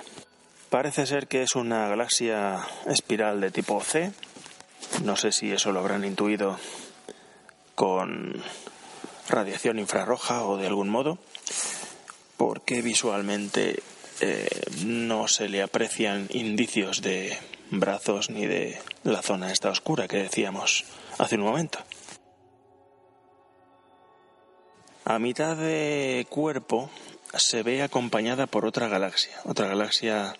Parece ser que es una galaxia espiral de tipo C. No sé si eso lo habrán intuido con radiación infrarroja o de algún modo, porque visualmente eh, no se le aprecian indicios de brazos ni de la zona esta oscura que decíamos hace un momento. A mitad de cuerpo se ve acompañada por otra galaxia, otra galaxia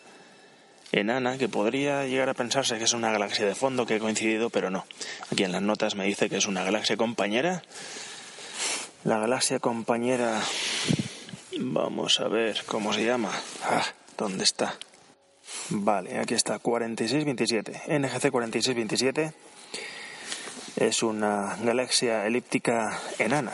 enana que podría llegar a pensarse que es una galaxia de fondo que ha coincidido, pero no. Aquí en las notas me dice que es una galaxia compañera. La galaxia compañera, vamos a ver cómo se llama. Ah, ¿dónde está? Vale, aquí está, 4627. NGC 4627 es una galaxia elíptica enana.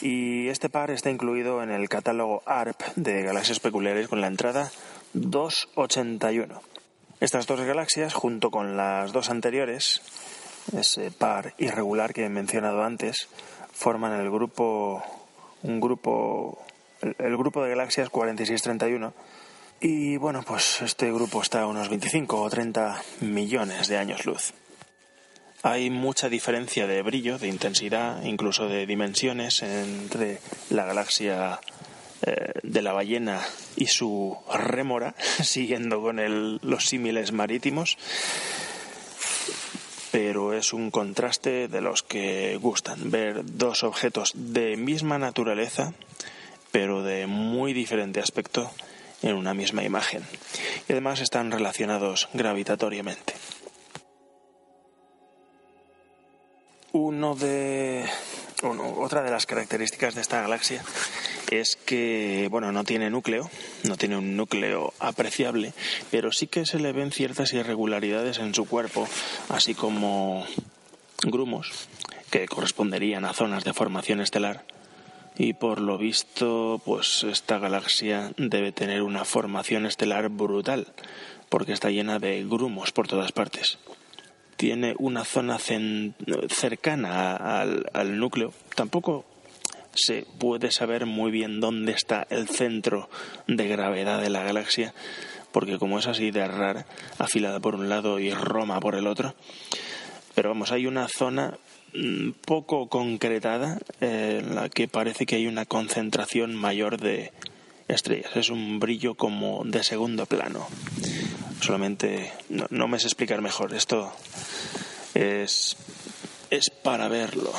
Y este par está incluido en el catálogo ARP de galaxias peculiares con la entrada 281. Estas dos galaxias, junto con las dos anteriores, ese par irregular que he mencionado antes, forman el grupo, un grupo, el grupo de galaxias 4631 y bueno, pues este grupo está a unos 25 o 30 millones de años luz. Hay mucha diferencia de brillo, de intensidad, incluso de dimensiones entre la galaxia eh, de la ballena y su rémora, siguiendo con los símiles marítimos. Pero es un contraste de los que gustan, ver dos objetos de misma naturaleza, pero de muy diferente aspecto en una misma imagen y además están relacionados gravitatoriamente. Uno de otra de las características de esta galaxia es que bueno no tiene núcleo, no tiene un núcleo apreciable, pero sí que se le ven ciertas irregularidades en su cuerpo, así como grumos que corresponderían a zonas de formación estelar y por lo visto pues esta galaxia debe tener una formación estelar brutal porque está llena de grumos por todas partes. Tiene una zona cercana al, núcleo. Tampoco se puede saber muy bien dónde está el centro de gravedad de la galaxia, porque como es así de rara, afilada por un lado y Roma por el otro, pero vamos, hay una zona poco concretada eh, en la que parece que hay una concentración mayor de estrellas. Es un brillo como de segundo plano. Solamente no, me sé explicar mejor. Esto es es para verlo.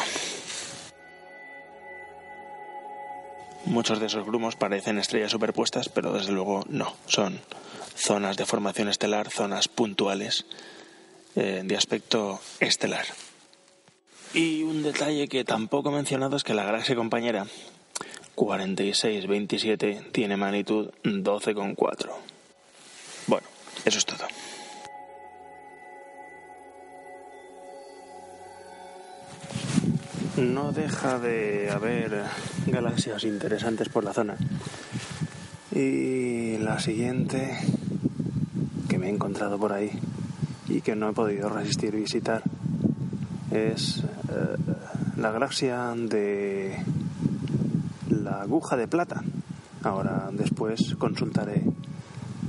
Muchos de esos grumos parecen estrellas superpuestas, pero desde luego no. Son zonas de formación estelar, zonas puntuales eh, de aspecto estelar. Y un detalle que tampoco he mencionado es que la galaxia compañera 4627 tiene magnitud 12,4. Bueno, eso es todo. No deja de haber galaxias interesantes por la zona. Y la siguiente que me he encontrado por ahí y que no he podido resistir visitar es la galaxia de la aguja de plata. Ahora después consultaré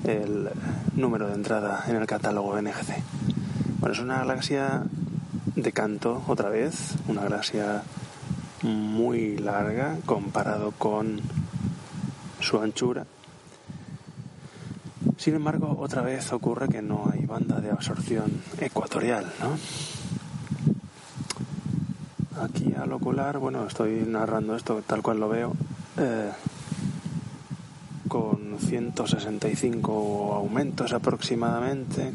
el número de entrada en el catálogo NGC. Bueno, es una galaxia de canto otra vez, una galaxia muy larga comparado con su anchura. Sin embargo, otra vez ocurre que no hay banda de absorción ecuatorial, ¿no? Aquí al ocular, bueno, estoy narrando esto tal cual lo veo, eh, con 165 aumentos aproximadamente.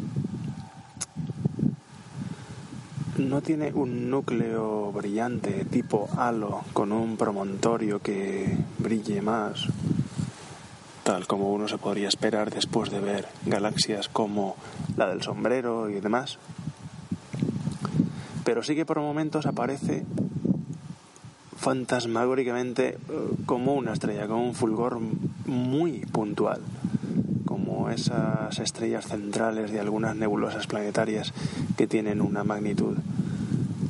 No tiene un núcleo brillante tipo halo con un promontorio que brille más, tal como uno se podría esperar después de ver galaxias como la del sombrero y demás. Pero sí que por momentos aparece fantasmagóricamente eh, como una estrella, con un fulgor muy puntual, como esas estrellas centrales de algunas nebulosas planetarias que tienen una magnitud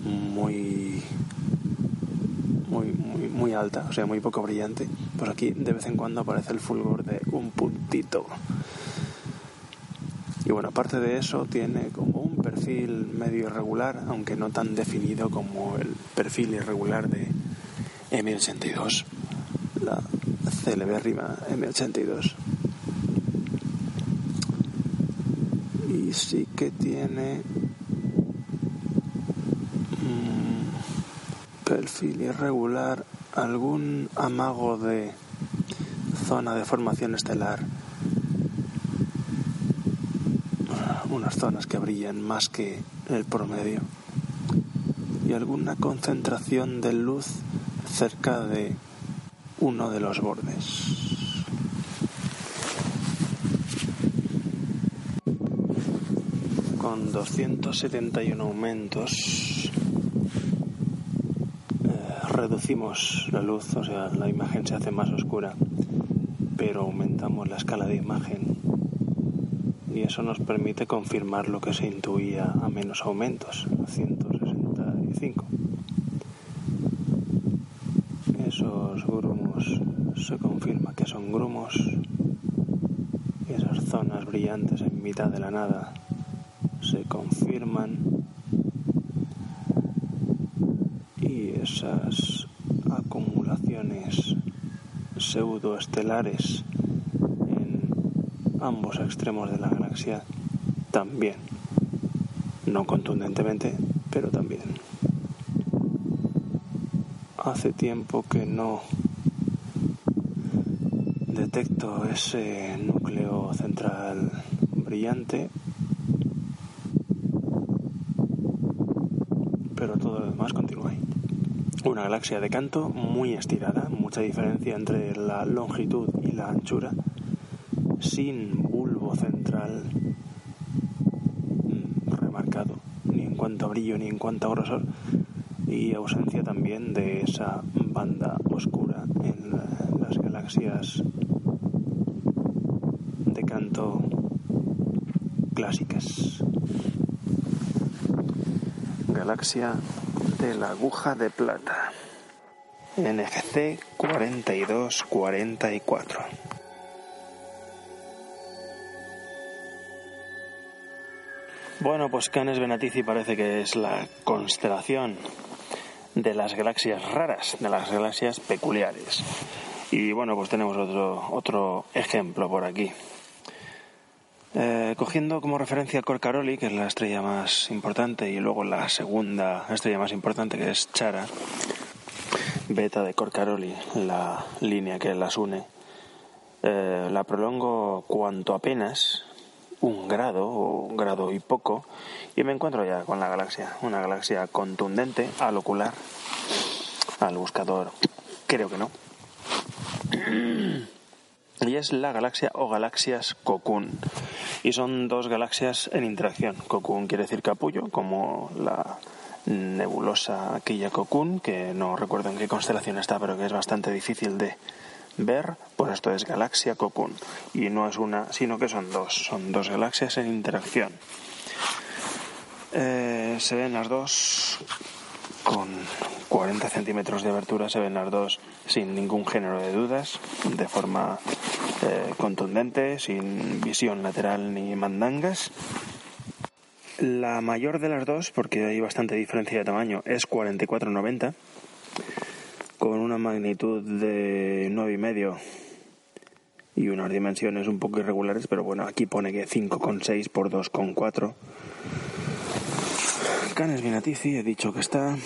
muy, muy, muy, muy alta, o sea, muy poco brillante. Pues aquí de vez en cuando aparece el fulgor de un puntito. Y bueno, aparte de eso, tiene como perfil medio irregular, aunque no tan definido como el perfil irregular de M82, la celebérrima M82. Y sí que tiene perfil irregular, algún amago de zona de formación estelar, unas zonas que brillan más que el promedio y alguna concentración de luz cerca de uno de los bordes. Con 271 aumentos eh, reducimos la luz, o sea, la imagen se hace más oscura, pero aumentamos la escala de imagen y eso nos permite confirmar lo que se intuía a menos aumentos, 165. Esos grumos se confirma que son grumos esas zonas brillantes en mitad de la nada se confirman y esas acumulaciones pseudoestelares ambos extremos de la galaxia también, no contundentemente, pero también hace tiempo que no detecto ese núcleo central brillante, pero todo lo demás continúa ahí. Una galaxia de canto muy estirada, mucha diferencia entre la longitud y la anchura, sin bulbo central mm, remarcado, ni en cuanto a brillo ni en cuanto a grosor, y ausencia también de esa banda oscura en las galaxias de canto clásicas. Galaxia de la aguja de plata. NGC 4244. Bueno, pues Canes Venatici parece que es la constelación de las galaxias raras, de las galaxias peculiares. Y bueno, pues tenemos otro, otro ejemplo por aquí. Eh, cogiendo como referencia Corcaroli, que es la estrella más importante, y luego la segunda estrella más importante, que es Chara, beta de Corcaroli, la línea que las une, eh, la prolongo cuanto apenas un grado o un grado y poco y me encuentro ya con la galaxia, una galaxia contundente al ocular, al buscador, creo que no. Y es la galaxia o galaxias Cocoon. Y son dos galaxias en interacción. Cocoon quiere decir capullo, como la nebulosa aquella Cocoon, que no recuerdo en qué constelación está, pero que es bastante difícil de ver, pues esto es galaxia Cocoon. Y no es una, sino que son dos, son dos galaxias en interacción. Eh, se ven las dos con 40 centímetros de abertura, se ven las dos sin ningún género de dudas, de forma eh, contundente, sin visión lateral ni mandangas. La mayor de las dos, porque hay bastante diferencia de tamaño, es 4490, con una magnitud de 9,5 y unas dimensiones un poco irregulares, pero bueno, aquí pone que 5,6 por 2,4. Canes Vinatici, he dicho que está.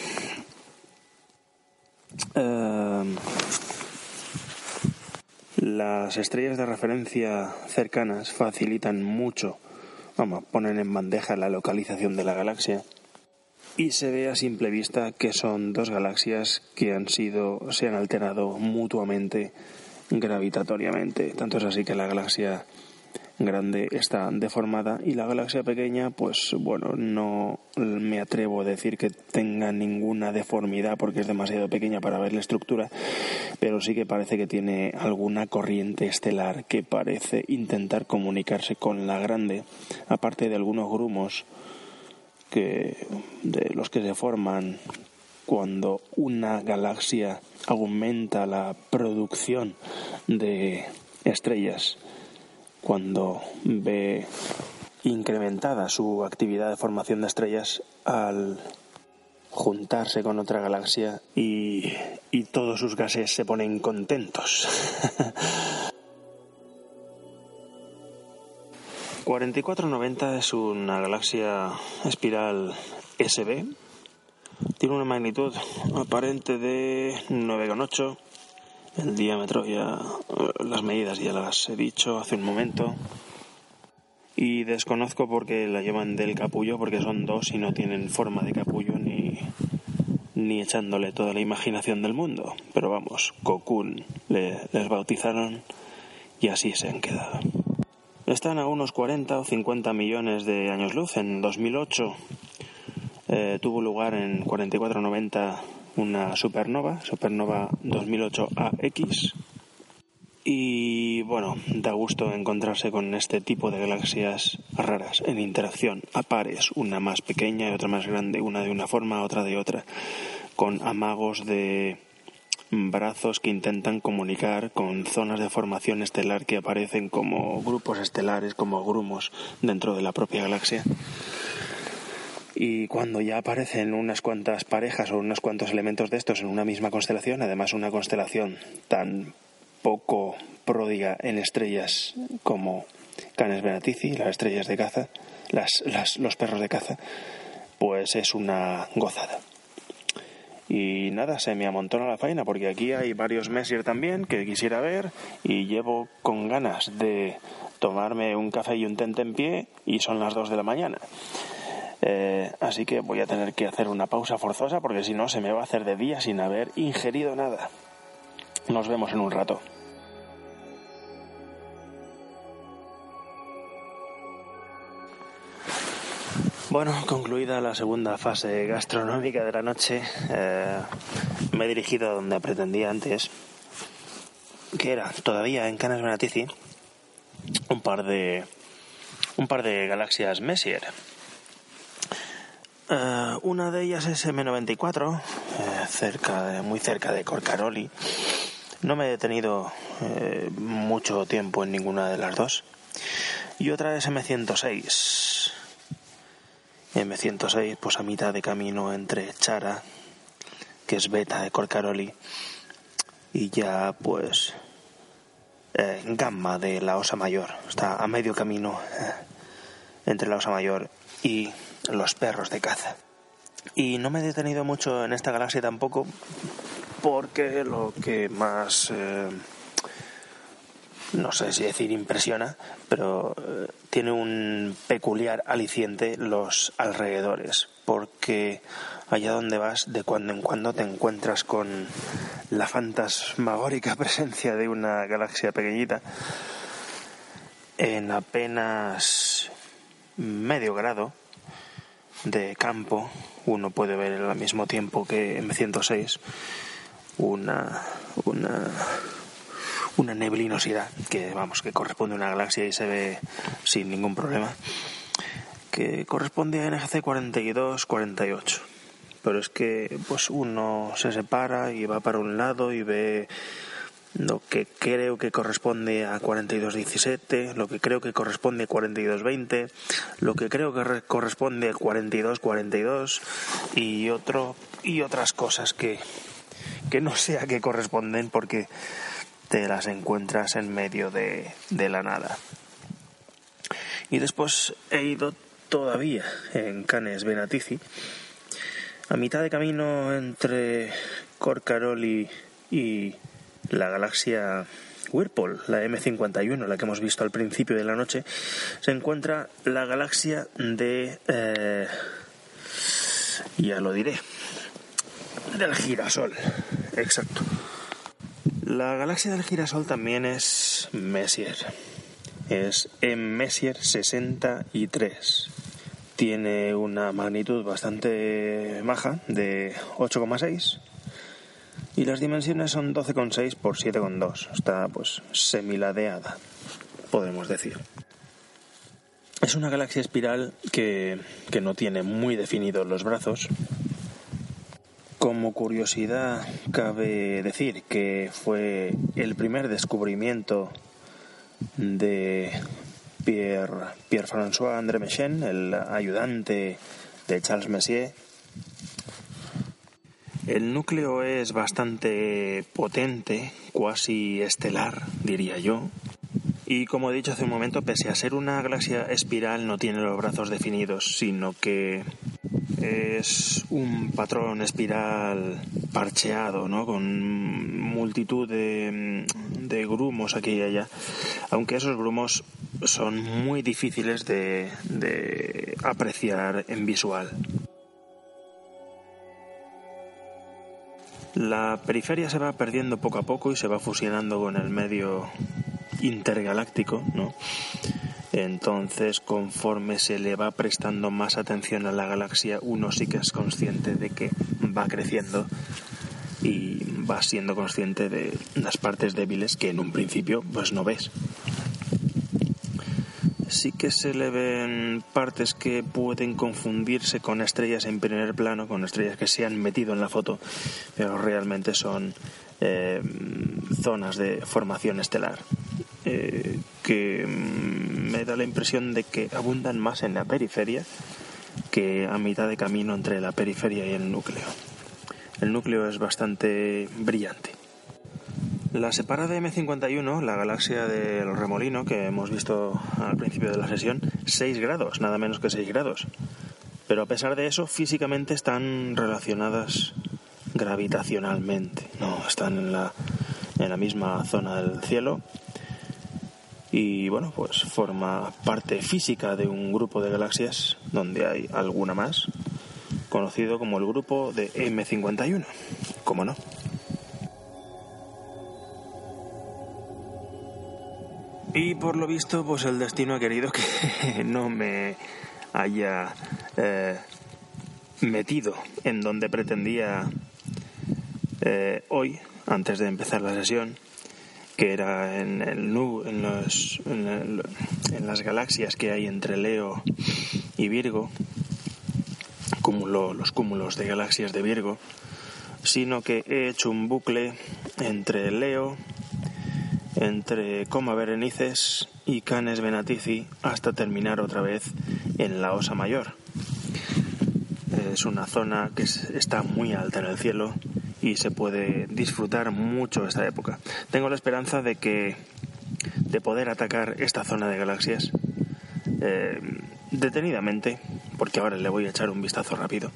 Eh, las estrellas de referencia cercanas facilitan mucho vamos, ponen en bandeja la localización de la galaxia y se ve a simple vista que son dos galaxias que han sido, se han alterado mutuamente gravitatoriamente. Tanto es así que la galaxia grande está deformada y la galaxia pequeña, pues bueno, no me atrevo a decir que tenga ninguna deformidad porque es demasiado pequeña para ver la estructura, pero sí que parece que tiene alguna corriente estelar que parece intentar comunicarse con la grande, aparte de algunos grumos que de los que se forman cuando una galaxia aumenta la producción de estrellas cuando ve incrementada su actividad de formación de estrellas al juntarse con otra galaxia y, todos sus gases se ponen contentos. 4490 es una galaxia espiral SB. Tiene una magnitud aparente de 9,8 el diámetro ya las medidas ya las he dicho hace un momento. Y desconozco por qué la llevan del capullo porque son dos y no tienen forma de capullo ni ni echándole toda la imaginación del mundo. Pero vamos Cocoon les bautizaron y así se han quedado están a unos 40 o 50 millones de años luz en 2008 eh, tuvo lugar en 4490 una supernova, supernova 2008 AX. Y bueno, da gusto encontrarse con este tipo de galaxias raras en interacción, a pares, una más pequeña y otra más grande, una de una forma, otra de otra, con amagos de brazos que intentan comunicar con zonas de formación estelar que aparecen como grupos estelares, como grumos dentro de la propia galaxia y cuando ya aparecen unas cuantas parejas o unos cuantos elementos de estos en una misma constelación, además una constelación tan poco pródiga en estrellas como Canes Venatici, las estrellas de caza, las, los perros de caza, pues es una gozada. Y nada, se me amontona la faena porque aquí hay varios Messier también que quisiera ver y llevo con ganas de tomarme un café y un tente en pie y son las dos de la mañana. Eh, así que voy a tener que hacer una pausa forzosa porque si no se me va a hacer de día sin haber ingerido nada. Nos vemos en un rato. Bueno, concluida la segunda fase gastronómica de la noche, eh, me he dirigido a donde pretendía antes, que era todavía en Canas Benatici, un par de un par de galaxias Messier eh, una de ellas es M94, eh, cerca muy cerca de Corcaroli. No me he detenido eh, mucho tiempo en ninguna de las dos. Y otra es M106. M106, pues a mitad de camino entre Chara, que es beta de Corcaroli, y ya pues eh, gamma de la Osa Mayor. Está a medio camino eh, entre la Osa Mayor y los perros de caza. Y no me he detenido mucho en esta galaxia tampoco porque lo que más... Eh, no sé si decir impresiona, pero tiene un peculiar aliciente los alrededores, porque allá donde vas, de cuando en cuando te encuentras con la fantasmagórica presencia de una galaxia pequeñita en apenas medio grado de campo uno puede ver al mismo tiempo que M106 una una una neblinosidad que vamos que corresponde a una galaxia y se ve sin ningún problema que corresponde a NGC 4248 pero es que pues uno se separa y va para un lado y ve lo que creo que corresponde a 4217, lo que creo que corresponde a 4220, lo que creo que corresponde a 4242 y otro y otras cosas que que no sé a qué corresponden porque te las encuentras en medio de, de la nada. Y después he ido todavía en Canes Benatici a mitad de camino entre Corcaroli y la galaxia Whirlpool, la M51, la que hemos visto al principio de la noche, se encuentra la galaxia de... Eh, ya lo diré. Del girasol. Exacto. La galaxia del girasol también es Messier. Es M Messier 63 tiene una magnitud bastante maja de 8,6 y las dimensiones son 12,6 por 7,2. Está pues semiladeada, podemos decir. Es una galaxia espiral que, que no tiene muy definidos los brazos. Como curiosidad, cabe decir que fue el primer descubrimiento de Pierre, Pierre-François André Mechen, el ayudante de Charles Messier. El núcleo es bastante potente, cuasi estelar, diría yo. Y como he dicho hace un momento, pese a ser una galaxia espiral, no tiene los brazos definidos, sino que es un patrón espiral parcheado, ¿no? Con multitud de, de grumos aquí y allá. Aunque esos grumos son muy difíciles de, de apreciar en visual. La periferia se va perdiendo poco a poco y se va fusionando con el medio intergaláctico, ¿no? Entonces, conforme se le va prestando más atención a la galaxia, uno sí que es consciente de que va creciendo y va siendo consciente de las partes débiles que en un principio pues no ves. Sí que se le ven partes que pueden confundirse con estrellas en primer plano, con estrellas que se han metido en la foto, pero realmente son eh, zonas de formación estelar. Eh, que mm, me da la impresión de que abundan más en la periferia que a mitad de camino entre la periferia y el núcleo. El núcleo es bastante brillante. La separada M51, la galaxia del remolino que hemos visto al principio de la sesión, 6 grados, nada menos que 6 grados. Pero a pesar de eso, físicamente están relacionadas gravitacionalmente, no están en la, en la misma zona del cielo y bueno, pues forma parte física de un grupo de galaxias donde hay alguna más, conocido como el grupo de M51, ¿cómo no? Y por lo visto, pues el destino ha querido que no me haya eh, metido en donde pretendía eh, hoy, antes de empezar la sesión, que era en, el, en, los, en, las galaxias que hay entre Leo y Virgo, cúmulo, los cúmulos de galaxias de Virgo, sino que he hecho un bucle entre Leo, entre Coma Berenices y Canes Venatici hasta terminar otra vez en la Osa Mayor. Es una zona que está muy alta en el cielo y se puede disfrutar mucho esta época. Tengo la esperanza de que de poder atacar esta zona de galaxias eh, detenidamente, porque ahora le voy a echar un vistazo rápido.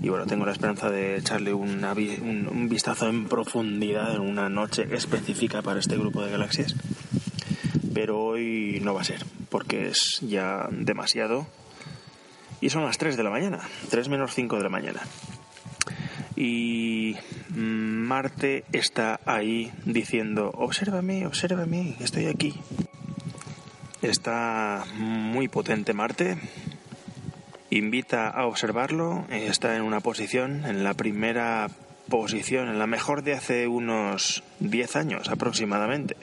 Y bueno, tengo la esperanza de echarle un, un vistazo en profundidad en una noche específica para este grupo de galaxias. Pero hoy no va a ser, porque es ya demasiado. Y son las 3 de la mañana, 3 menos 5 de la mañana. Y Marte está ahí diciendo, obsérvame, obsérvame, estoy aquí. Está muy potente Marte, invita a observarlo, está en una posición, en la primera posición, en la mejor de hace unos 10 años aproximadamente.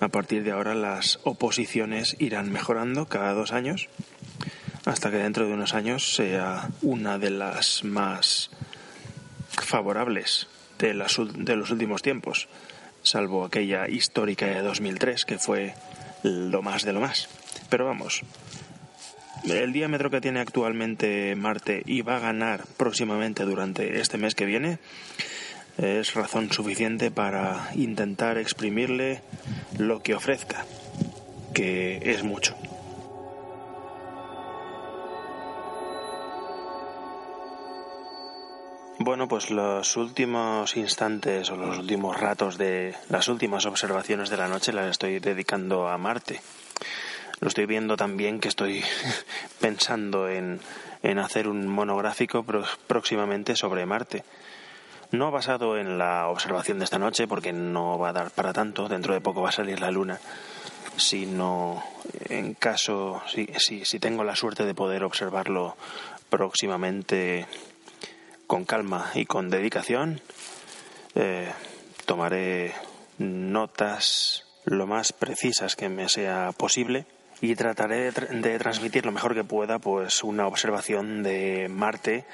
A partir de ahora las oposiciones irán mejorando cada dos años hasta que dentro de unos años sea una de las más favorables de, de los últimos tiempos, salvo aquella histórica de 2003 que fue lo más de lo más. Pero vamos, el diámetro que tiene actualmente Marte y va a ganar próximamente durante este mes que viene es razón suficiente para intentar exprimirle lo que ofrezca, que es mucho. Bueno, pues los últimos instantes o los últimos ratos de las últimas observaciones de la noche las estoy dedicando a Marte. Lo estoy viendo también que estoy pensando en, en hacer un monográfico próximamente sobre Marte. No basado en la observación de esta noche, porque no va a dar para tanto, dentro de poco va a salir la luna, sino en caso, si, si, si tengo la suerte de poder observarlo próximamente con calma y con dedicación, eh, tomaré notas lo más precisas que me sea posible y trataré de, transmitir lo mejor que pueda pues una observación de Marte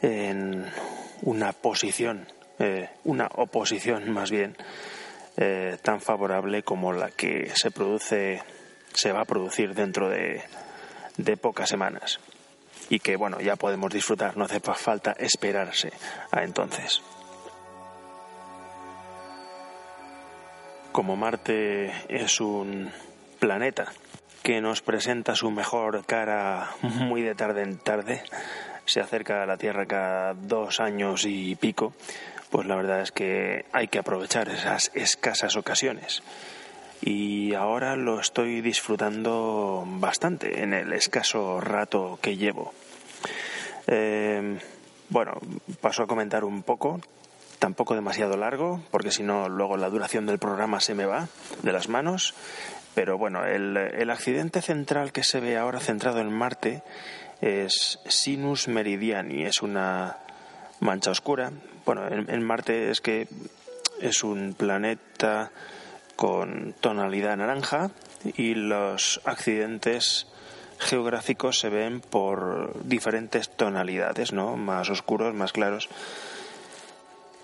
en una posición, eh, una oposición más bien eh, tan favorable como la que se produce, se va a producir dentro de, de pocas semanas y que bueno, ya podemos disfrutar, no hace falta esperarse a entonces. Como Marte es un planeta que nos presenta su mejor cara muy de tarde en tarde, se acerca a la Tierra cada dos años y pico, pues la verdad es que hay que aprovechar esas escasas ocasiones y ahora lo estoy disfrutando bastante en el escaso rato que llevo. Eh, bueno, paso a comentar un poco, tampoco demasiado largo, porque si no luego la duración del programa se me va de las manos. Pero bueno, el, el accidente central que se ve ahora centrado en Marte es Sinus Meridiani, es una mancha oscura. Bueno, en Marte es que es un planeta con tonalidad naranja y los accidentes geográficos se ven por diferentes tonalidades, ¿no? Más oscuros, más claros.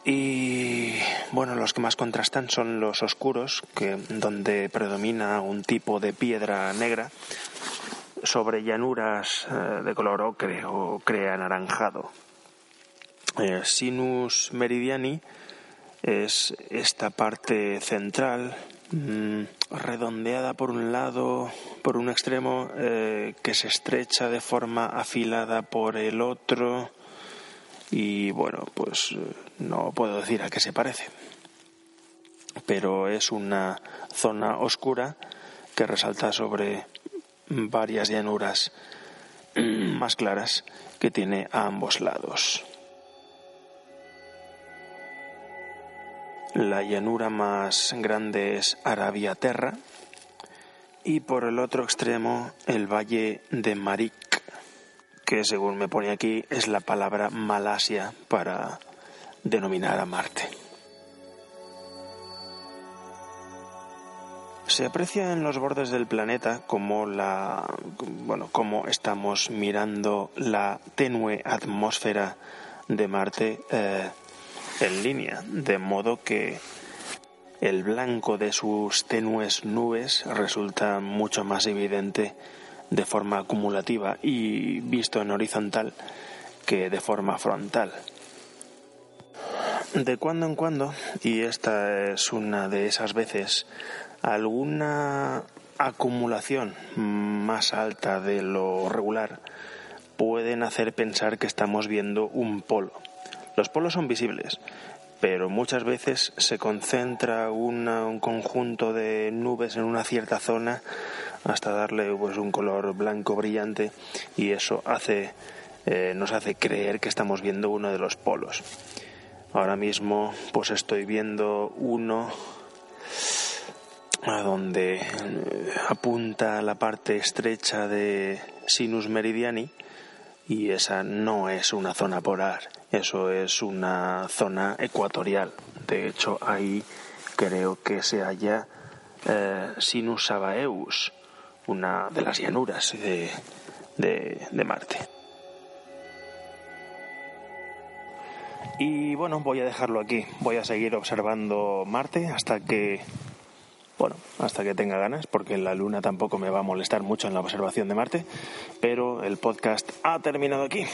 Y bueno, los que más contrastan son los oscuros, que donde predomina un tipo de piedra negra sobre llanuras eh, de color ocre o crea anaranjado. Eh, sinus meridiani es esta parte central mm, redondeada por un lado, por un extremo, eh, que se estrecha de forma afilada por el otro y bueno, pues eh, no puedo decir a qué se parece, pero es una zona oscura que resalta sobre varias llanuras más claras que tiene a ambos lados. La llanura más grande es Arabia Terra y por el otro extremo el valle de Marik, que según me pone aquí es la palabra Malasia para denominar a Marte. Se aprecia en los bordes del planeta como la bueno, como estamos mirando la tenue atmósfera de Marte eh, en línea, de modo que el blanco de sus tenues nubes resulta mucho más evidente de forma acumulativa y visto en horizontal que de forma frontal. De cuando en cuando, y esta es una de esas veces, alguna acumulación más alta de lo regular pueden hacer pensar que estamos viendo un polo. Los polos son visibles, pero muchas veces se concentra un conjunto de nubes en una cierta zona hasta darle pues, un color blanco brillante y eso hace, eh, nos hace creer que estamos viendo uno de los polos. Ahora mismo pues estoy viendo uno a donde eh, apunta la parte estrecha de Sinus Meridiani y esa no es una zona polar, eso es una zona ecuatorial. De hecho, ahí creo que se halla eh, Sinus Sabaeus, una de las llanuras de, de Marte. Y bueno, voy a dejarlo aquí. Voy a seguir observando Marte hasta que bueno, hasta que tenga ganas, porque la luna tampoco me va a molestar mucho en la observación de Marte, pero el podcast ha terminado aquí.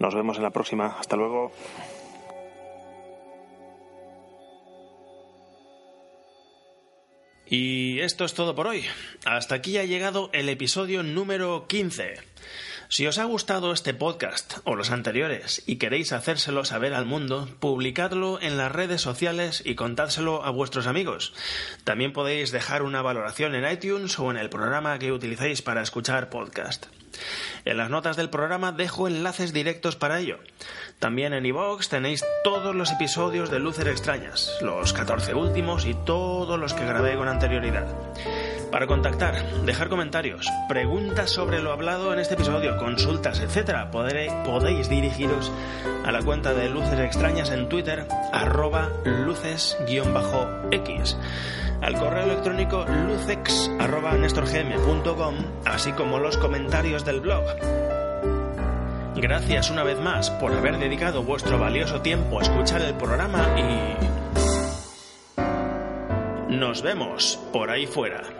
Nos vemos en la próxima. Hasta luego. Y esto es todo por hoy. Hasta aquí ha llegado el episodio número 15. Si os ha gustado este podcast o los anteriores y queréis hacérselo saber al mundo, publicadlo en las redes sociales y contádselo a vuestros amigos. También podéis dejar una valoración en iTunes o en el programa que utilicéis para escuchar podcast. En las notas del programa dejo enlaces directos para ello. También en iVoox tenéis todos los episodios de Luces Extrañas, los 14 últimos y todos los que grabé con anterioridad. Para contactar, dejar comentarios, preguntas sobre lo hablado en este episodio, consultas, etc., podéis dirigiros a la cuenta de Luces Extrañas en Twitter, arroba luces-x, al correo electrónico lucex arroba nestorgm.com, así como los comentarios del blog. Gracias una vez más por haber dedicado vuestro valioso tiempo a escuchar el programa y... Nos vemos por ahí fuera.